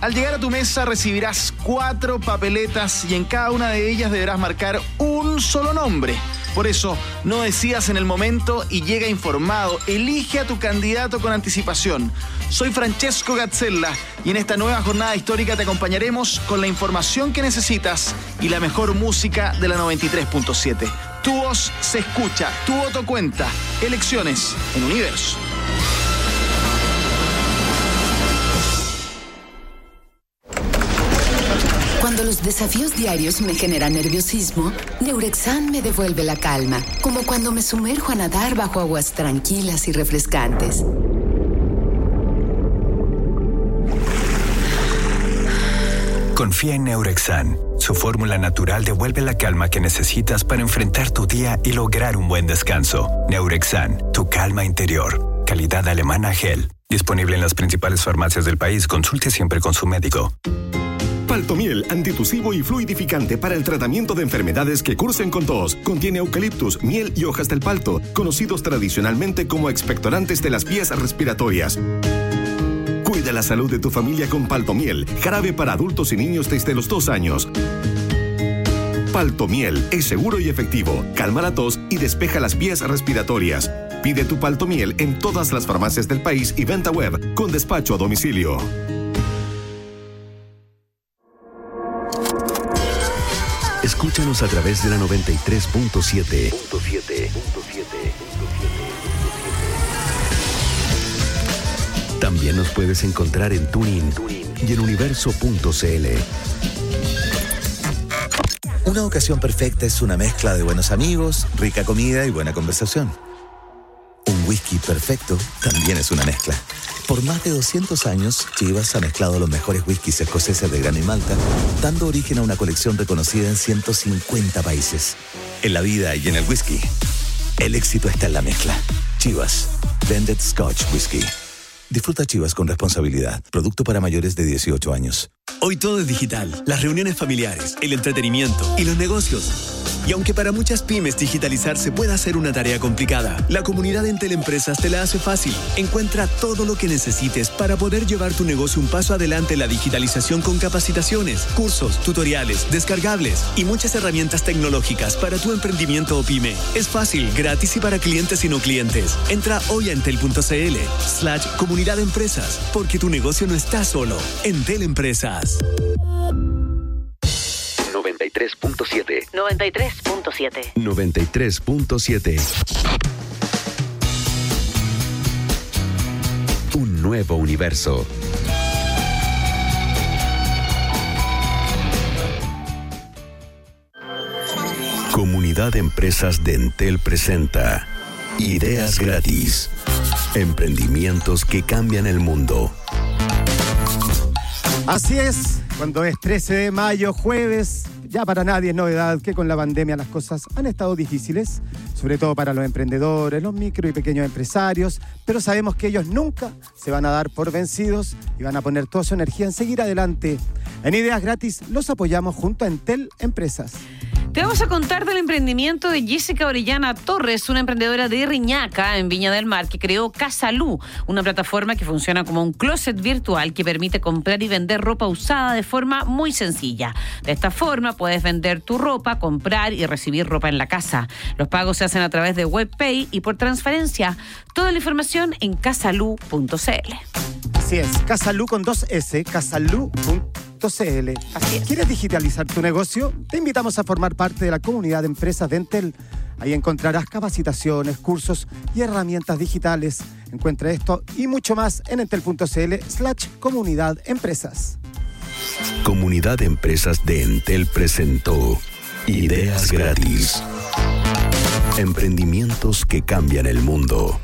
Al llegar a tu mesa recibirás cuatro papeletas y en cada una de ellas deberás marcar un solo nombre. Por eso, no decidas en el momento y llega informado. Elige a tu candidato con anticipación. Soy Francesco Gazzella y en esta nueva jornada histórica te acompañaremos con la información que necesitas y la mejor música de la 93.7. Tu voz se escucha, tu voto cuenta. Elecciones en Universo. Los desafíos diarios me generan nerviosismo, Neurexan me devuelve la calma, como cuando me sumerjo a nadar bajo aguas tranquilas y refrescantes. Confía en Neurexan. Su fórmula natural devuelve la calma que necesitas para enfrentar tu día y lograr un buen descanso. Neurexan, tu calma interior. Calidad alemana Gel. Disponible en las principales farmacias del país. Consulte siempre con su médico. Paltomiel, antitusivo y fluidificante para el tratamiento de enfermedades que cursen con tos. Contiene eucaliptus, miel y hojas del palto, conocidos tradicionalmente como expectorantes de las vías respiratorias. Cuida la salud de tu familia con Paltomiel, jarabe para adultos y niños desde los dos años. Paltomiel es seguro y efectivo, calma la tos y despeja las vías respiratorias. Pide tu Paltomiel en todas las farmacias del país y venta web con despacho a domicilio. Escúchanos a través de la 93.7. También nos puedes encontrar en Tuning y en universo.cl. Una ocasión perfecta es una mezcla de buenos amigos, rica comida y buena conversación. Un whisky perfecto también es una mezcla. Por más de 200 años, Chivas ha mezclado los mejores whiskies escoceses de grano y malta, dando origen a una colección reconocida en 150 países. En la vida y en el whisky, el éxito está en la mezcla. Chivas, Blended Scotch Whisky. Disfruta Chivas con responsabilidad. Producto para mayores de 18 años. Hoy todo es digital. Las reuniones familiares, el entretenimiento y los negocios. Y aunque para muchas pymes digitalizarse pueda ser una tarea complicada, la comunidad Entel Empresas te la hace fácil. Encuentra todo lo que necesites para poder llevar tu negocio un paso adelante en la digitalización con capacitaciones, cursos, tutoriales, descargables y muchas herramientas tecnológicas para tu emprendimiento o pyme. Es fácil, gratis y para clientes y no clientes. Entra hoy a entel.cl slash comunidad empresas, porque tu negocio no está solo. Entel Empresas. 93.7. 93.7. 93.7. Un nuevo universo. Comunidad de Empresas de Entel presenta Ideas gratis. Emprendimientos que cambian el mundo. Así es, cuando es 13 de mayo, jueves, ya para nadie es novedad que con la pandemia las cosas han estado difíciles, sobre todo para los emprendedores, los micro y pequeños empresarios, pero sabemos que ellos nunca se van a dar por vencidos y van a poner toda su energía en seguir adelante. En Ideas Gratis los apoyamos junto a Entel Empresas. Te vamos a contar del emprendimiento de Jessica Orellana Torres, una emprendedora de Riñaca, en Viña del Mar, que creó Casalú, una plataforma que funciona como un closet virtual que permite comprar y vender ropa usada de forma muy sencilla. De esta forma puedes vender tu ropa, comprar y recibir ropa en la casa. Los pagos se hacen a través de WebPay y por transferencia. Toda la información en casalú.cl. Así es, Casalú con dos S, casalú.cl. ¿Quieres digitalizar tu negocio? Te invitamos a formar parte de la comunidad de empresas de Entel. Ahí encontrarás capacitaciones, cursos y herramientas digitales. Encuentra esto y mucho más en entel.cl slash comunidad empresas. Comunidad de Empresas de Entel presentó Ideas gratis. Emprendimientos que cambian el mundo.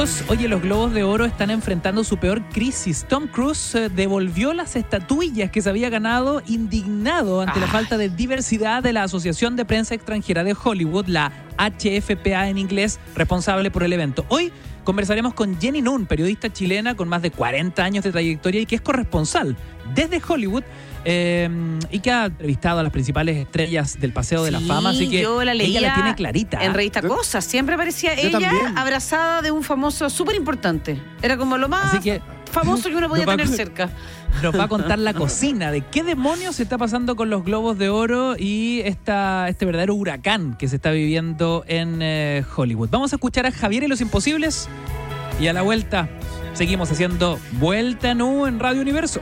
37 minutos. Oye, los Globos de Oro están enfrentando su peor crisis. Tom Cruise eh, devolvió las estatuillas que se había ganado indignado ante la falta de diversidad de la Asociación de Prensa Extranjera de Hollywood, la HFPA en inglés, responsable por el evento. Hoy conversaremos con Jenny Nun, periodista chilena con más de 40 años de trayectoria y que es corresponsal desde Hollywood eh, y que ha entrevistado a las principales estrellas del Paseo de la Fama, así que yo la ella leía la tiene clarita. En revista Cosas, siempre aparecía Yo ella también. abrazada de un famoso súper importante. Era como lo más Así que famoso que uno podía a tener cerca. nos va a contar la cocina de qué demonios se está pasando con los globos de oro y esta, este verdadero huracán que se está viviendo en eh, Hollywood. Vamos a escuchar a Javier y los Imposibles y a la vuelta seguimos haciendo Vuelta Nu en Radio Universo.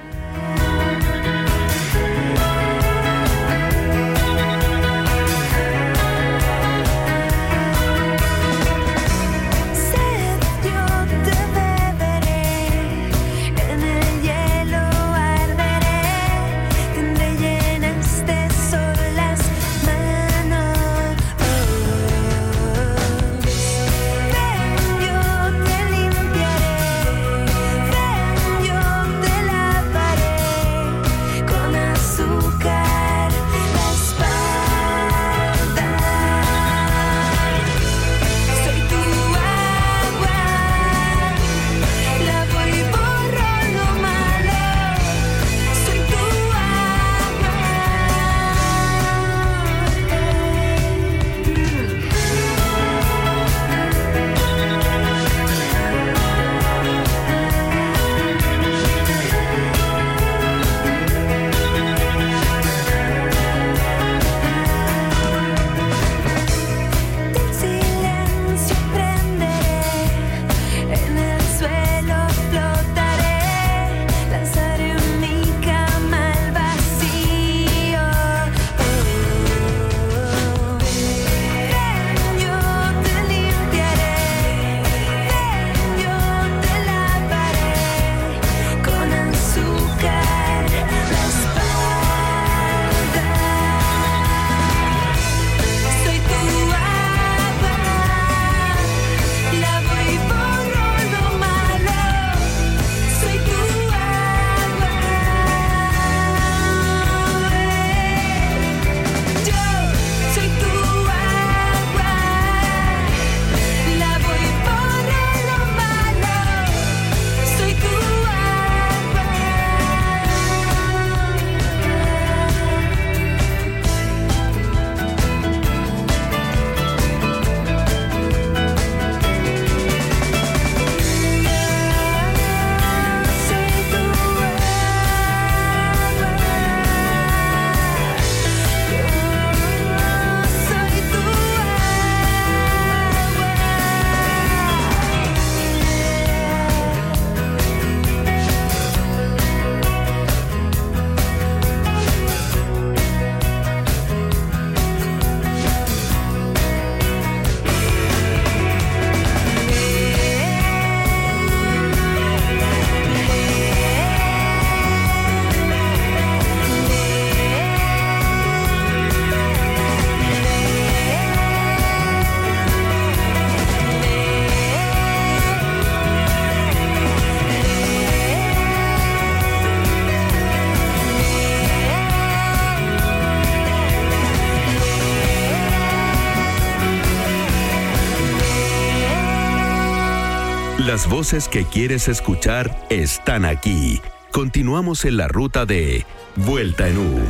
Voces que quieres escuchar están aquí. Continuamos en la ruta de Vuelta en U,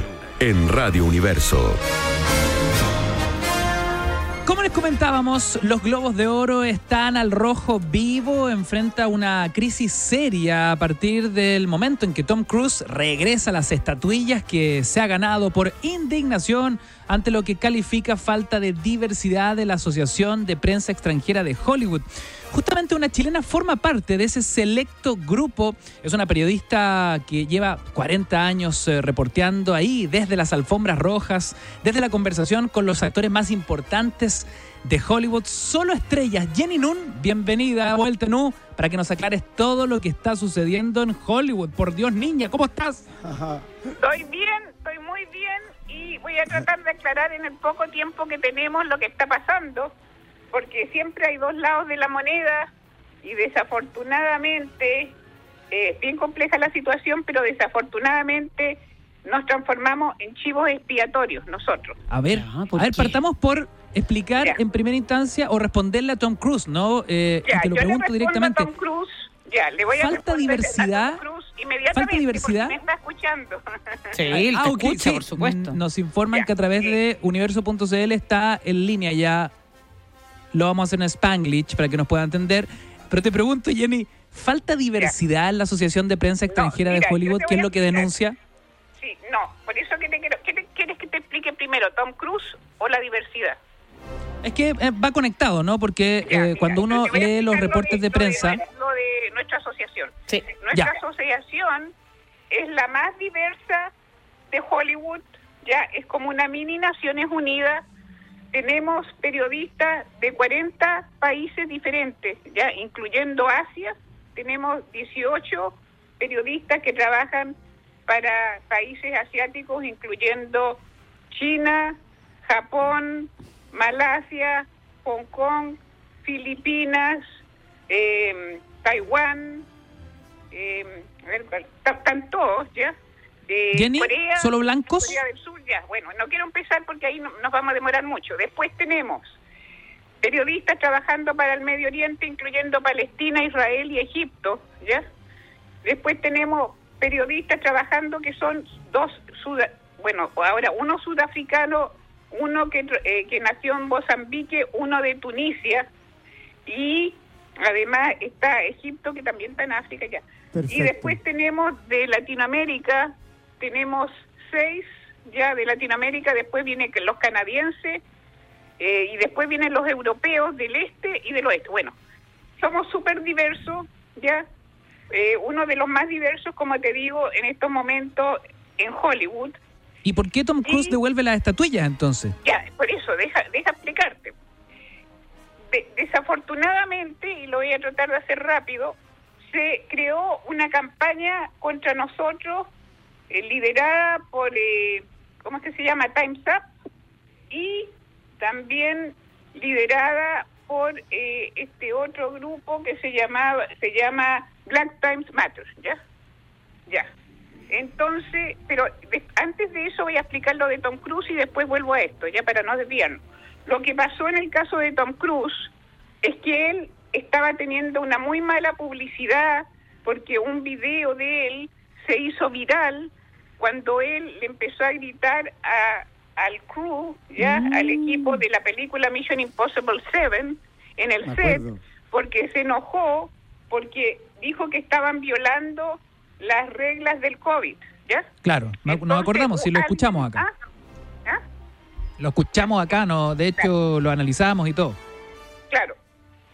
en Radio Universo. Como les comentábamos, los globos de oro están al rojo vivo, enfrenta una crisis seria a partir del momento en que Tom Cruise regresa a las estatuillas que se ha ganado por indignación ante lo que califica falta de diversidad de la Asociación de Prensa Extranjera de Hollywood. Justamente una chilena forma parte de ese selecto grupo. Es una periodista que lleva 40 años eh, reporteando ahí, desde las alfombras rojas, desde la conversación con los actores más importantes de Hollywood, solo estrellas. Jenny Nun, bienvenida a Vuelta Nu para que nos aclares todo lo que está sucediendo en Hollywood. Por Dios, niña, ¿cómo estás? Estoy bien, estoy muy bien y voy a tratar de aclarar en el poco tiempo que tenemos lo que está pasando, porque siempre hay dos lados de la moneda y desafortunadamente, eh, es bien compleja la situación, pero desafortunadamente nos transformamos en chivos expiatorios nosotros. A ver, a ver, partamos por explicar Ya. en primera instancia o responderle a Tom Cruise, ¿no? Eh, Ya, y te lo yo le pregunto respondo directamente. a Tom Cruise, ya, le voy a ¿Falta diversidad? a Tom Cruise inmediatamente ¿Falta diversidad? me está escuchando. Sí, Ah, te ok, escucha, sí. por supuesto. Nos informan que a través de universo.cl está en línea ya. Lo vamos a hacer en Spanglish para que nos pueda entender. Pero te pregunto, Jenny, ¿falta diversidad en la Asociación de Prensa Extranjera mira, de Hollywood? ¿Qué es lo que denuncia? Sí, no, por eso que te quiero, ¿qué te- quieres que te explique primero, Tom Cruise o la diversidad? Es que eh, va conectado, ¿no? Porque eh, cuando uno lee los lo reportes de lo prensa, lo de nuestra asociación. Sí. Nuestra Ya. asociación es la más diversa de Hollywood, ya es como una mini Naciones Unidas. Tenemos periodistas de 40 países diferentes, ya incluyendo Asia. Tenemos 18 periodistas que trabajan para países asiáticos, incluyendo China, Japón, Malasia, Hong Kong, Filipinas, eh, Taiwán, eh, están todos ya. Eh, Jenny, Corea, ¿solo blancos? Corea del Sur, ya. Bueno, no quiero empezar porque ahí no- nos vamos a demorar mucho. Después tenemos periodistas trabajando para el Medio Oriente, incluyendo Palestina, Israel y Egipto, ¿ya? Después tenemos periodistas trabajando que son dos, suda- bueno, ahora uno sudafricano, uno que, eh, que nació en Mozambique, uno de Tunisia y además está Egipto que también está en África ya. Y después tenemos de Latinoamérica, tenemos seis ya de Latinoamérica, después vienen los canadienses eh, y después vienen los europeos del este y del oeste. Bueno, somos súper diversos, ya. Eh, uno de los más diversos, como te digo, en estos momentos en Hollywood. ¿y por qué Tom Cruise devuelve las estatuillas entonces? Ya, por eso, deja, deja explicarte. De- desafortunadamente, y lo voy a tratar de hacer rápido, se creó una campaña contra nosotros, eh, liderada por, eh, ¿cómo es que se llama? Time's Up, y también liderada por eh, este otro grupo que se llamaba se llama Black Times Matter, ¿ya? Ya. Entonces, pero antes de eso voy a explicar lo de Tom Cruise y después vuelvo a esto, ya para no desviarnos. Lo que pasó en el caso de Tom Cruise es que él estaba teniendo una muy mala publicidad porque un video de él se hizo viral cuando él le empezó a gritar a, al crew, ya, al equipo de la película Mission Impossible 7 en el Me set, acuerdo. porque se enojó, porque dijo que estaban violando las reglas del COVID, ¿ya? Claro, no- nos acordamos, si lo escuchamos acá. ¿Ah? Lo escuchamos acá, no, de hecho lo analizamos y todo. Claro,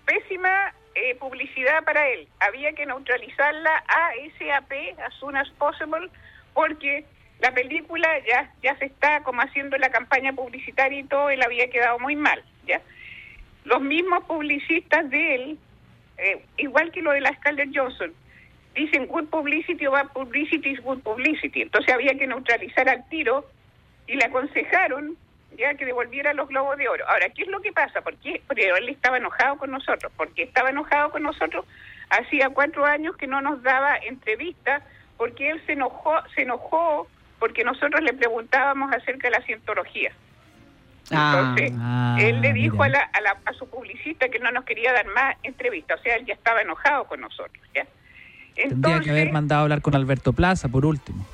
pésima eh, publicidad para él. Había que neutralizarla ASAP, as soon as possible, porque la película ya ya se está como haciendo la campaña publicitaria y todo, él había quedado muy mal, ¿ya? Los mismos publicistas de él, eh, igual que lo de la Scarlett Johnson, dicen good publicity o bad publicity is good publicity. Entonces había que neutralizar al tiro y le aconsejaron ya que devolviera los globos de oro. Ahora, ¿qué es lo que pasa? ¿Por qué? Porque él estaba enojado con nosotros. Porque estaba enojado con nosotros hacía cuatro años que no nos daba entrevistas porque él se enojó, se enojó porque nosotros le preguntábamos acerca de la cientología. Ah. Entonces, Ah, él le dijo a, la, a, la- a su publicista que no nos quería dar más entrevistas, o sea, él ya estaba enojado con nosotros, ¿ya? Tendría que haber Entonces, mandado a hablar con Alberto Plaza, por último.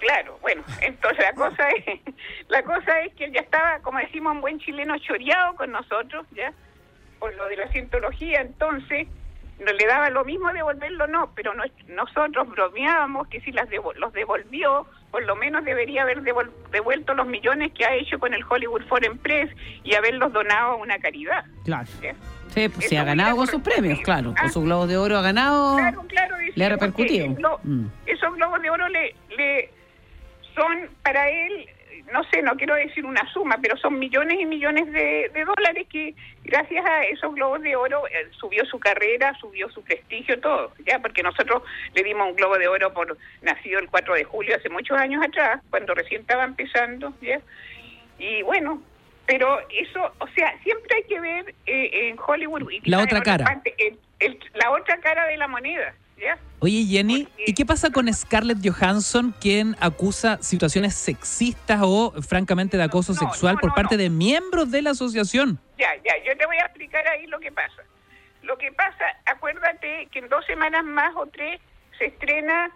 claro, bueno, entonces la cosa es, la cosa es que él ya estaba, como decimos en buen chileno, choreado con nosotros, ¿ya? Por lo de la cientología, entonces no le daba lo mismo devolverlo no, pero no- nosotros bromeábamos que si las devo- los devolvió, por lo menos debería haber devol- devuelto los millones que ha hecho con el Hollywood Foreign Press y haberlos donado a una caridad. Claro. ¿ya? Sí, pues sí, Eso ha ganado con sus premios, claro. Con Ah. su Globo de Oro ha ganado. Claro, claro, le ha repercutido. Mm. Esos globos de oro le, le son para él, no sé, no quiero decir una suma, pero son millones y millones de, de dólares que gracias a esos globos de oro eh, subió su carrera, subió su prestigio, todo, ya, porque nosotros le dimos un globo de oro por nacido el 4 de julio hace muchos años atrás, cuando recién estaba empezando, ya. Y bueno, pero eso, o sea, siempre hay que ver eh, en Hollywood y La otra cara. el- el- la otra cara de la moneda, Oye, Jenny, ¿y qué pasa con Scarlett Johansson, quien acusa situaciones sexistas o, francamente, de acoso sexual por parte de miembros de la asociación? Ya, ya, yo te voy a explicar ahí lo que pasa. Lo que pasa, acuérdate que en dos semanas más o tres se estrena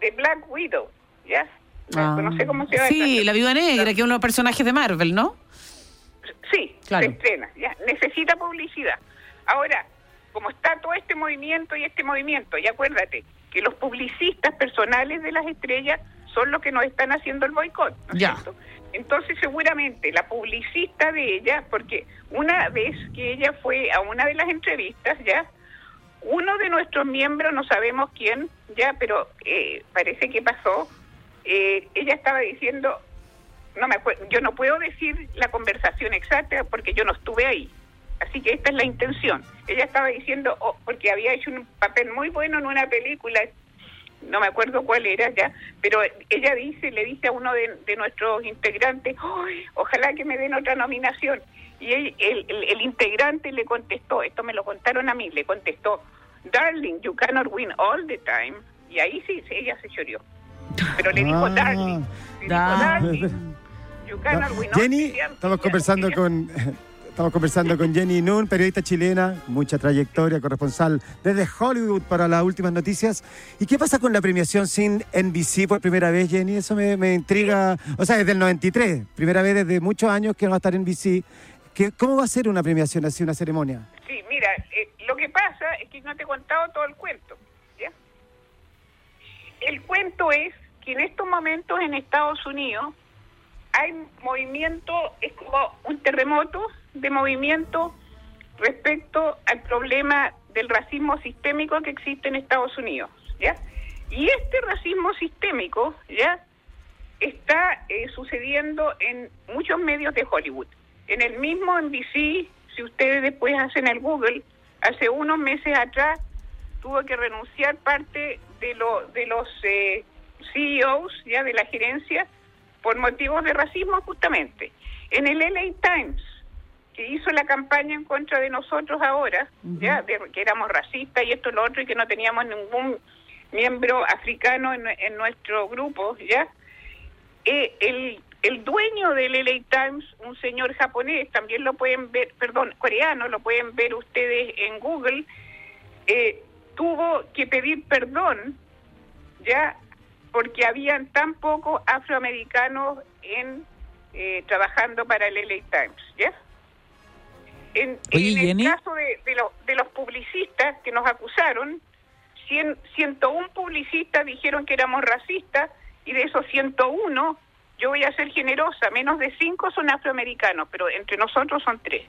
The Black Widow, ¿ya? Ah. No sé cómo se llama. Sí, la viuda negra, que es uno de los personajes de Marvel, ¿no? Sí, Claro. se estrena, ya. Necesita publicidad. Ahora, como está todo este movimiento y este movimiento, y acuérdate que los publicistas personales de las estrellas son los que nos están haciendo el boicot, ¿no es cierto? Entonces, seguramente la publicista de ella, porque una vez que ella fue a una de las entrevistas, ya, uno de nuestros miembros, no sabemos quién, ya, pero eh, parece que pasó, eh, ella estaba diciendo, no me acuerdo, yo no puedo decir la conversación exacta porque yo no estuve ahí. Así que esta es la intención. Ella estaba diciendo, oh, porque había hecho un papel muy bueno en una película, no me acuerdo cuál era ya, pero ella dice, le dice a uno de, de nuestros integrantes, "Ay, ojalá que me den otra nominación. Y él- el, el- el integrante le contestó, esto me lo contaron a mí, le contestó, darling, you cannot win all the time. Y ahí sí, sí, ella se llorió. Pero le dijo, Ah. darling, le dijo, Da- darling, you cannot win all Jenny, the time. estamos conversando con estamos conversando con Jenny Nun, periodista chilena, mucha trayectoria, corresponsal desde Hollywood para las últimas noticias. ¿Y qué pasa con la premiación sin NBC por primera vez, Jenny? Eso me, me intriga. O sea, desde el 93, primera vez desde muchos años que va a estar NBC. ¿Qué, ¿Cómo va a ser una premiación así, una ceremonia? Sí, mira, eh, lo que pasa es que no te he contado todo el cuento. ¿ya? El cuento es que en estos momentos en Estados Unidos hay movimiento, es como un terremoto de movimiento respecto al problema del racismo sistémico que existe en Estados Unidos. ¿ya? Y este racismo sistémico ya está eh, sucediendo en muchos medios de Hollywood. En el mismo NBC, si ustedes después hacen el Google, hace unos meses atrás tuvo que renunciar parte de, lo, de los eh, CEOs ya de la gerencia por motivos de racismo justamente. En el LA Times, que hizo la campaña en contra de nosotros ahora, ya de que éramos racistas y esto y lo otro y que no teníamos ningún miembro africano en, en nuestro grupo, ya eh, el, el dueño del LA Times, un señor japonés, también lo pueden ver, perdón, coreano, lo pueden ver ustedes en Google, eh, tuvo que pedir perdón ya porque habían tan pocos afroamericanos en eh, trabajando para el LA Times, ¿ya? En, Oye, en el Jenny. caso de, de, los- de los publicistas que nos acusaron, cien, 101 publicistas dijeron que éramos racistas y de esos 101, yo voy a ser generosa, menos de 5 son afroamericanos, pero entre nosotros son 3.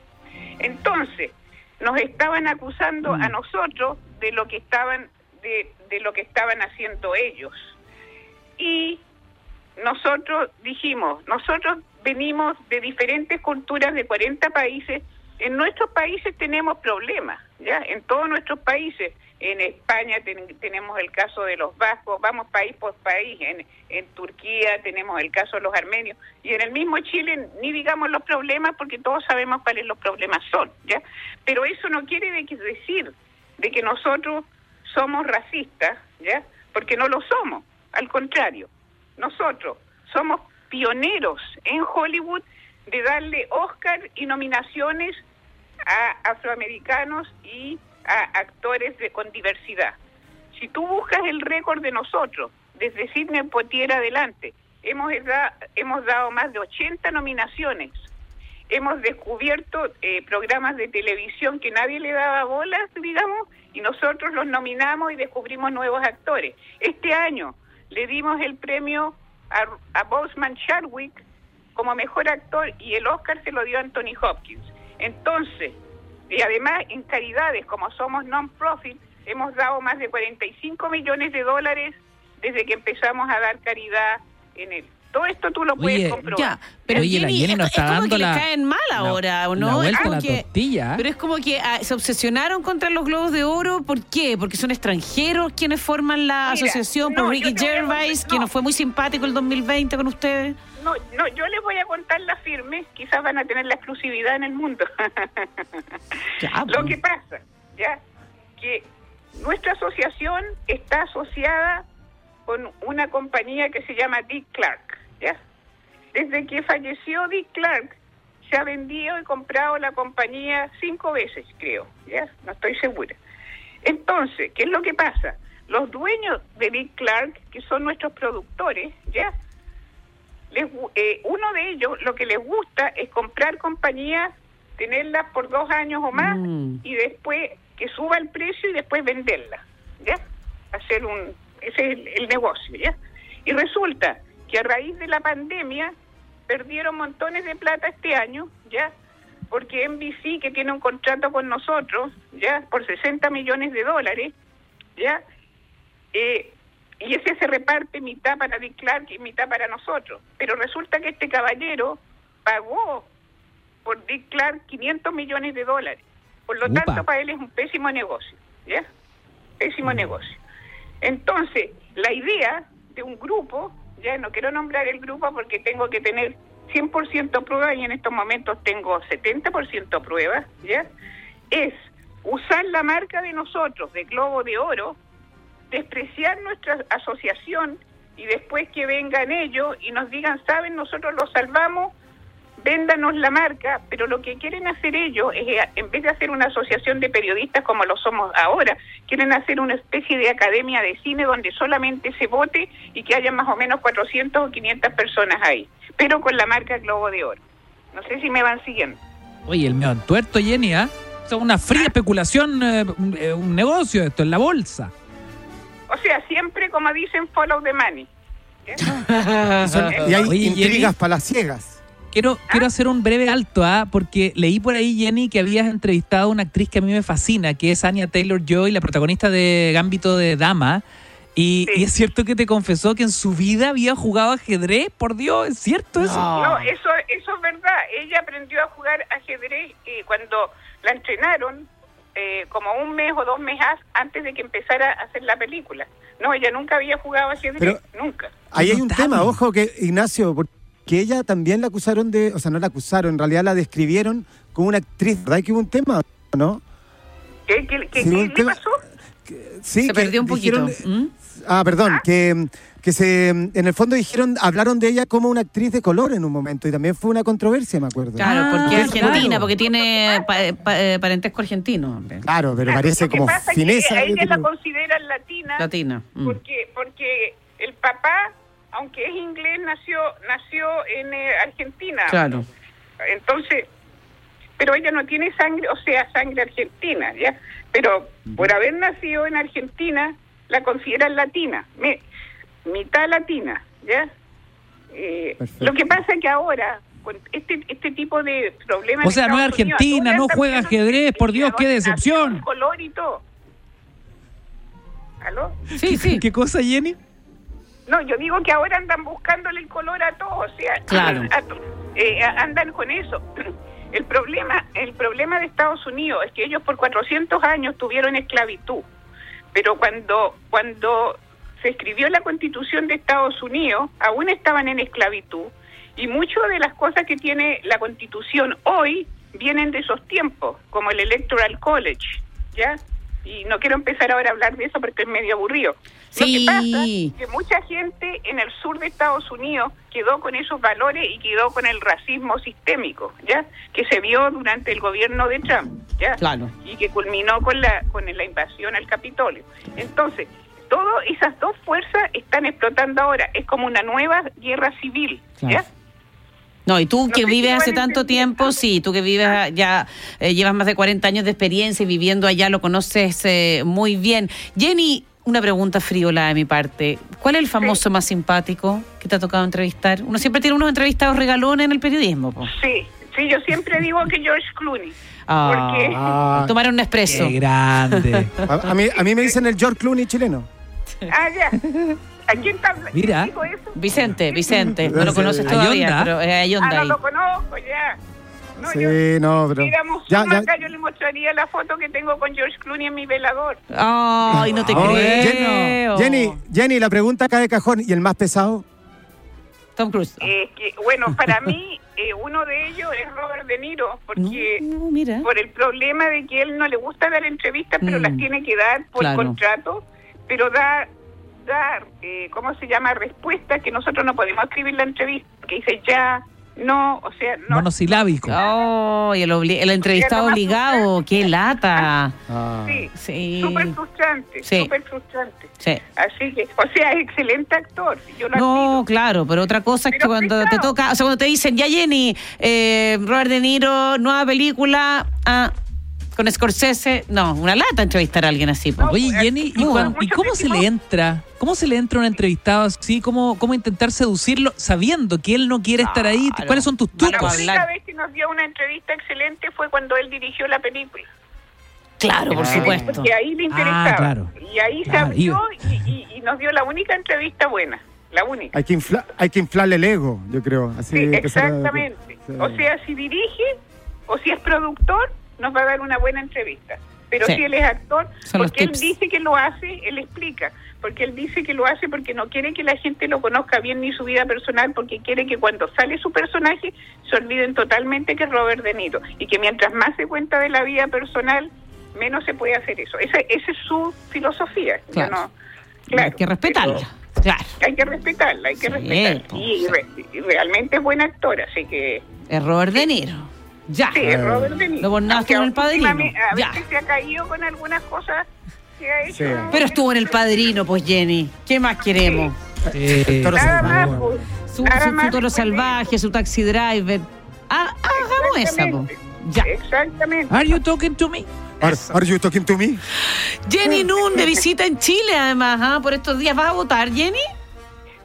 Entonces, nos estaban acusando a nosotros de lo que estaban de, de lo que estaban haciendo ellos. Y nosotros dijimos, nosotros venimos de diferentes culturas de 40 países. En nuestros países tenemos problemas, ¿ya? En todos nuestros países. En España ten- tenemos el caso de los vascos, vamos país por país. En, en Turquía tenemos el caso de los armenios. Y en el mismo Chile ni digamos los problemas porque todos sabemos cuáles los problemas son, ¿ya? Pero eso no quiere decir de que nosotros somos racistas, ¿ya? Porque no lo somos, al contrario. Nosotros somos pioneros en Hollywood de darle Oscar y nominaciones a afroamericanos y a actores de, con diversidad. Si tú buscas el récord de nosotros, desde Sidney Poitier adelante, hemos, da- hemos dado más de 80 nominaciones. Hemos descubierto eh, programas de televisión que nadie le daba bolas, digamos, y nosotros los nominamos y descubrimos nuevos actores. Este año le dimos el premio a, a Boseman Chadwick como mejor actor y el Oscar se lo dio Anthony Hopkins. Entonces, y además en caridades, como somos non-profit, hemos dado más de 45 millones de dólares desde que empezamos a dar caridad en él. Todo esto tú lo puedes Oye, comprobar. Ya, pero Oye, la Jenny, Jenny es, nos está es como dando que la- le caen mal la- ahora, ¿o la no? vuelta la que- tortilla. Pero es como que ah, se obsesionaron contra los globos de oro. ¿Por qué? Porque son extranjeros quienes forman la Mira, asociación. no, por Ricky Gervais, contar- que no. nos fue muy simpático el 2020 con ustedes. No, no, yo les voy a contar la firme, quizás van a tener la exclusividad en el mundo. Ya, Lo pues. que pasa, ya, que nuestra asociación está asociada con una compañía que se llama Dick Clark, ya. Desde que falleció Dick Clark, se ha vendido y comprado la compañía cinco veces, creo, ya, no estoy segura. Entonces, ¿qué es lo que pasa? Los dueños de Dick Clark, que son nuestros productores, ya, les eh, uno de ellos lo que les gusta es comprar compañías, tenerlas por dos años o más Mm. y después que suba el precio y después venderla, ¿ya? Hacer un, ese es el, el negocio, ¿ya? Y resulta que a raíz de la pandemia perdieron montones de plata este año, ¿ya? Porque NBC, que tiene un contrato con nosotros, ¿ya? Por 60 millones de dólares, ¿ya? Eh, y ese se reparte mitad para Dick Clark y mitad para nosotros. Pero resulta que este caballero pagó por Dick Clark 500 millones de dólares. Por lo Upa. tanto, para él es un pésimo negocio, ¿ya? Pésimo negocio. Entonces, la idea de un grupo, ya no quiero nombrar el grupo porque tengo que tener 100% pruebas y en estos momentos tengo 70% pruebas, ¿ya? Es usar la marca de nosotros, de Globo de Oro, despreciar nuestra asociación y después que vengan ellos y nos digan, saben, nosotros los salvamos, véndanos la marca, pero lo que quieren hacer ellos es, eh, en vez de hacer una asociación de periodistas como lo somos ahora, quieren hacer una especie de academia de cine donde solamente se vote y que haya más o menos 400 o 500 personas ahí, pero con la marca Globo de Oro. No sé si me van siguiendo. Oye, el mío tuerto, Jenny, ¿ah? O sea, una fría especulación, eh, un, eh, un negocio esto, en la bolsa. O sea, siempre como dicen, follow the money. Y, son- y hay Oye, intrigas Jenny. palaciegas. Quiero, quiero hacer un breve alto, ¿ah? porque leí por ahí, Jenny, que habías entrevistado a una actriz que a mí me fascina, que es Anya Taylor Joy, la protagonista de Gambito de Dama. Y, y es cierto que te confesó que en su vida había jugado ajedrez, por Dios, ¿es cierto eso? No, eso, eso es verdad. Ella aprendió a jugar ajedrez eh, cuando la entrenaron eh, como un mes o dos meses antes de que empezara a hacer la película. No, ella nunca había jugado ajedrez, nunca. Ahí hay un tema, ojo, que Ignacio, porque ella también la acusaron de, o sea, no la acusaron, en realidad la describieron como una actriz, ¿verdad que hubo un tema, no? ¿Qué, qué, qué- Sí, qué un le tema- pasó? Sí, Se que perdió un poquito. dijeron- ¿Mm? Ah, perdón, que, que se, en el fondo dijeron, hablaron de ella como una actriz de color en un momento y también fue una controversia, me acuerdo. Claro, Ah, porque es claro. argentina, porque tiene pa- pa- eh, parentesco argentino. hombre. Claro, pero Claro, parece que como que fineza. a ella la consideran latina Latina. mm. porque porque el papá, aunque es inglés, nació nació en eh, Argentina. Claro. Entonces, pero ella no tiene sangre, o sea, sangre argentina, ¿ya? Pero por haber nacido en Argentina, la consideran latina, me- mitad latina, ¿ya? Eh, lo que pasa es que ahora, con este, este tipo de problemas... O sea, no es Unidos, argentina, no juega ajedrez, por Dios, qué decepción. color y todo. ¿Aló? Sí, sí. ¿Qué cosa, Jenny? No, yo digo que ahora andan buscándole el color a todo, o sea, Claro. a- eh, andan con eso. El problema, el problema de Estados Unidos es que ellos por 400 años tuvieron esclavitud, pero cuando cuando se escribió la Constitución de Estados Unidos, aún estaban en esclavitud y muchas de las cosas que tiene la Constitución hoy vienen de esos tiempos, como el Electoral College, ¿ya? Y no quiero empezar ahora a hablar de eso porque es medio aburrido. Lo que Sí. pasa es que mucha gente en el sur de Estados Unidos quedó con esos valores y quedó con el racismo sistémico, ¿ya? Que se vio durante el gobierno de Trump, ¿ya? Claro. Y que culminó con la con la invasión al Capitolio. Entonces, todas esas dos fuerzas están explotando ahora. Es como una nueva guerra civil, ¿ya? No, y tú No que vives hace tanto tiempo, sí, tú que vives a- ya, eh, llevas más de 40 años de experiencia y viviendo allá lo conoces eh, muy bien. Jenny, una pregunta friola de mi parte. ¿Cuál es el famoso más simpático que te ha tocado entrevistar? Uno siempre tiene unos entrevistados regalones en el periodismo. po. Sí, sí, yo siempre digo que George Clooney. Ah, Porque- Ah, Tomar un expreso. Qué grande. a, a mí, a mí me dicen el George Clooney chileno. Ah, ya. ¿A quién está hablando? Mira. ¿Quién dijo eso? Vicente, Vicente, no lo conoces todavía, Ayonda. pero es Ah, Ayonda no ahí. lo conozco, ya. No, Sí, yo, no, pero. Ya, acá, yo le mostraría la foto que tengo con George Clooney en mi velador. Ay, no te Oh, creo. Jenny, Jenny, la pregunta acá de cajón. ¿Y el más pesado? Tom Cruise. Eh, que, bueno, para mí, eh, uno de ellos es Robert De Niro, porque No, mira. por el problema de que él no le gusta dar entrevistas, pero Mm. las tiene que dar por Claro. contrato, pero da, dar, eh, ¿cómo se llama? Respuestas que nosotros no podemos escribir la entrevista, que dice ya, no, o sea, no. Monosilábico. Oh, y el, obli- el entrevistado obligado, qué lata. Ah. Sí, Sí. súper frustrante, Sí. súper frustrante. Sí. Así que, o sea, es excelente actor. Yo lo No, admiro. claro, pero otra cosa es que cuando te toca, o sea, cuando te dicen, ya Jenny, eh, Robert De Niro, nueva película, ah, con Scorsese, no, una lata entrevistar a alguien así. No, Oye, Jenny, ¿y, mucho cuan- ¿y cómo se le entra? ¿Cómo se le entra a un entrevistado así? ¿Cómo, ¿Cómo intentar seducirlo sabiendo que él no quiere estar ahí? Claro. ¿Cuáles son tus La trucos? hablar. única vez que nos dio una entrevista excelente fue cuando él dirigió la película. Claro, por Ah. supuesto. Porque ahí le interesaba. Ah, claro. Y ahí se Claro, abrió y, y- y nos dio la única entrevista buena. La única. Hay que, infla- hay que inflarle el ego, yo creo. Así Sí, exactamente. O sea, si dirige o si es productor, nos va a dar una buena entrevista. Pero Sí. si él es actor, Son porque él dice que lo hace, él explica. Porque él dice que lo hace porque no quiere que la gente lo conozca bien ni su vida personal, porque quiere que cuando sale su personaje se olviden totalmente que es Robert De Niro. Y que mientras más se cuenta de la vida personal, menos se puede hacer eso. Esa, esa es su filosofía. Claro. no- claro, Hay que respetarla. Claro, hay que respetarla, hay que Sí, respetarla. pues, Y, re- y realmente es buen actor, así que... es Robert De Niro. Ya. Sí, Robert De Niro. Lo bornaste en Aunque El Padrino. A Ya. veces se ha caído con algunas cosas que ha hecho. Sí. Pero estuvo en El Padrino, pues Jenny. ¿Qué más queremos? Eh, Toro Nada más, salvaje. pues, Su, nada su- su más toro de salvaje, su taxi driver. Ah, ah, hagamos esa, po. Exactamente. Ya. Exactamente. ¿Are you talking to me? Are, are you talking to me? Jenny Nun de visita en Chile, además, ¿ah? por estos días. ¿Vas a votar, Jenny?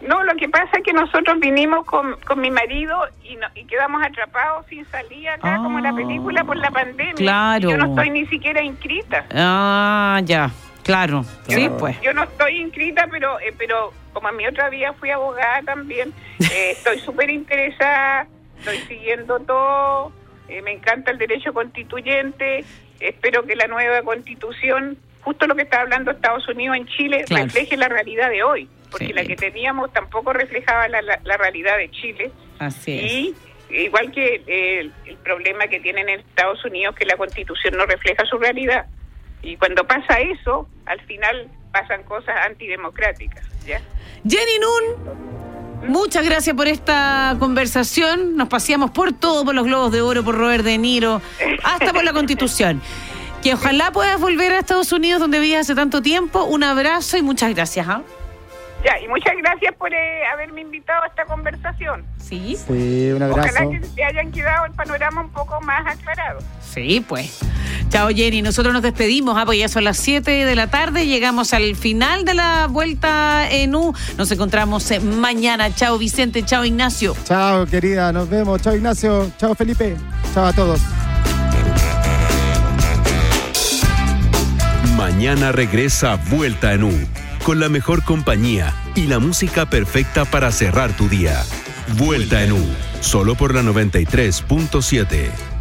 No, lo que pasa es que nosotros vinimos con, con mi marido y, no- y quedamos atrapados sin salir acá, como en la película, por la pandemia. claro. Yo no estoy ni siquiera inscrita. Ah, ya. Claro. Sí, Claro. pues. Yo no estoy inscrita, pero eh, pero como en mi otra vida fui abogada también, eh, estoy súper interesada, estoy siguiendo todo, eh, me encanta el derecho constituyente, espero que la nueva constitución, justo lo que está hablando Estados Unidos en Chile, Claro. refleje la realidad de hoy, porque Sí. la que teníamos tampoco reflejaba la, la- la realidad de Chile. Así es. Y igual que eh, el, el problema que tienen en Estados Unidos, que la constitución no refleja su realidad. Y cuando pasa eso, al final pasan cosas antidemocráticas. ¿ya? Jenny Nun, muchas gracias por esta conversación. Nos paseamos por todo, por los globos de oro, por Robert De Niro, hasta por la Constitución. Que ojalá puedas volver a Estados Unidos, donde vivías hace tanto tiempo. Un abrazo y muchas gracias. ¿ah? Ya, y muchas gracias por eh, haberme invitado a esta conversación. Sí, Sí, un abrazo. Ojalá que te hayan quedado el panorama un poco más aclarado. sí, pues. Chao, Jenny. Nosotros nos despedimos, ah, pues ya son las 7 de la tarde. Llegamos al final de la vuelta en U. Nos encontramos mañana. Chao, Vicente. Chao, Ignacio. Chao, querida. Nos vemos. Chao, Ignacio. Chao, Felipe. Chao a todos. Mañana regresa Vuelta en U, con la mejor compañía y la música perfecta para cerrar tu día. Vuelta en U, solo por la 93.7.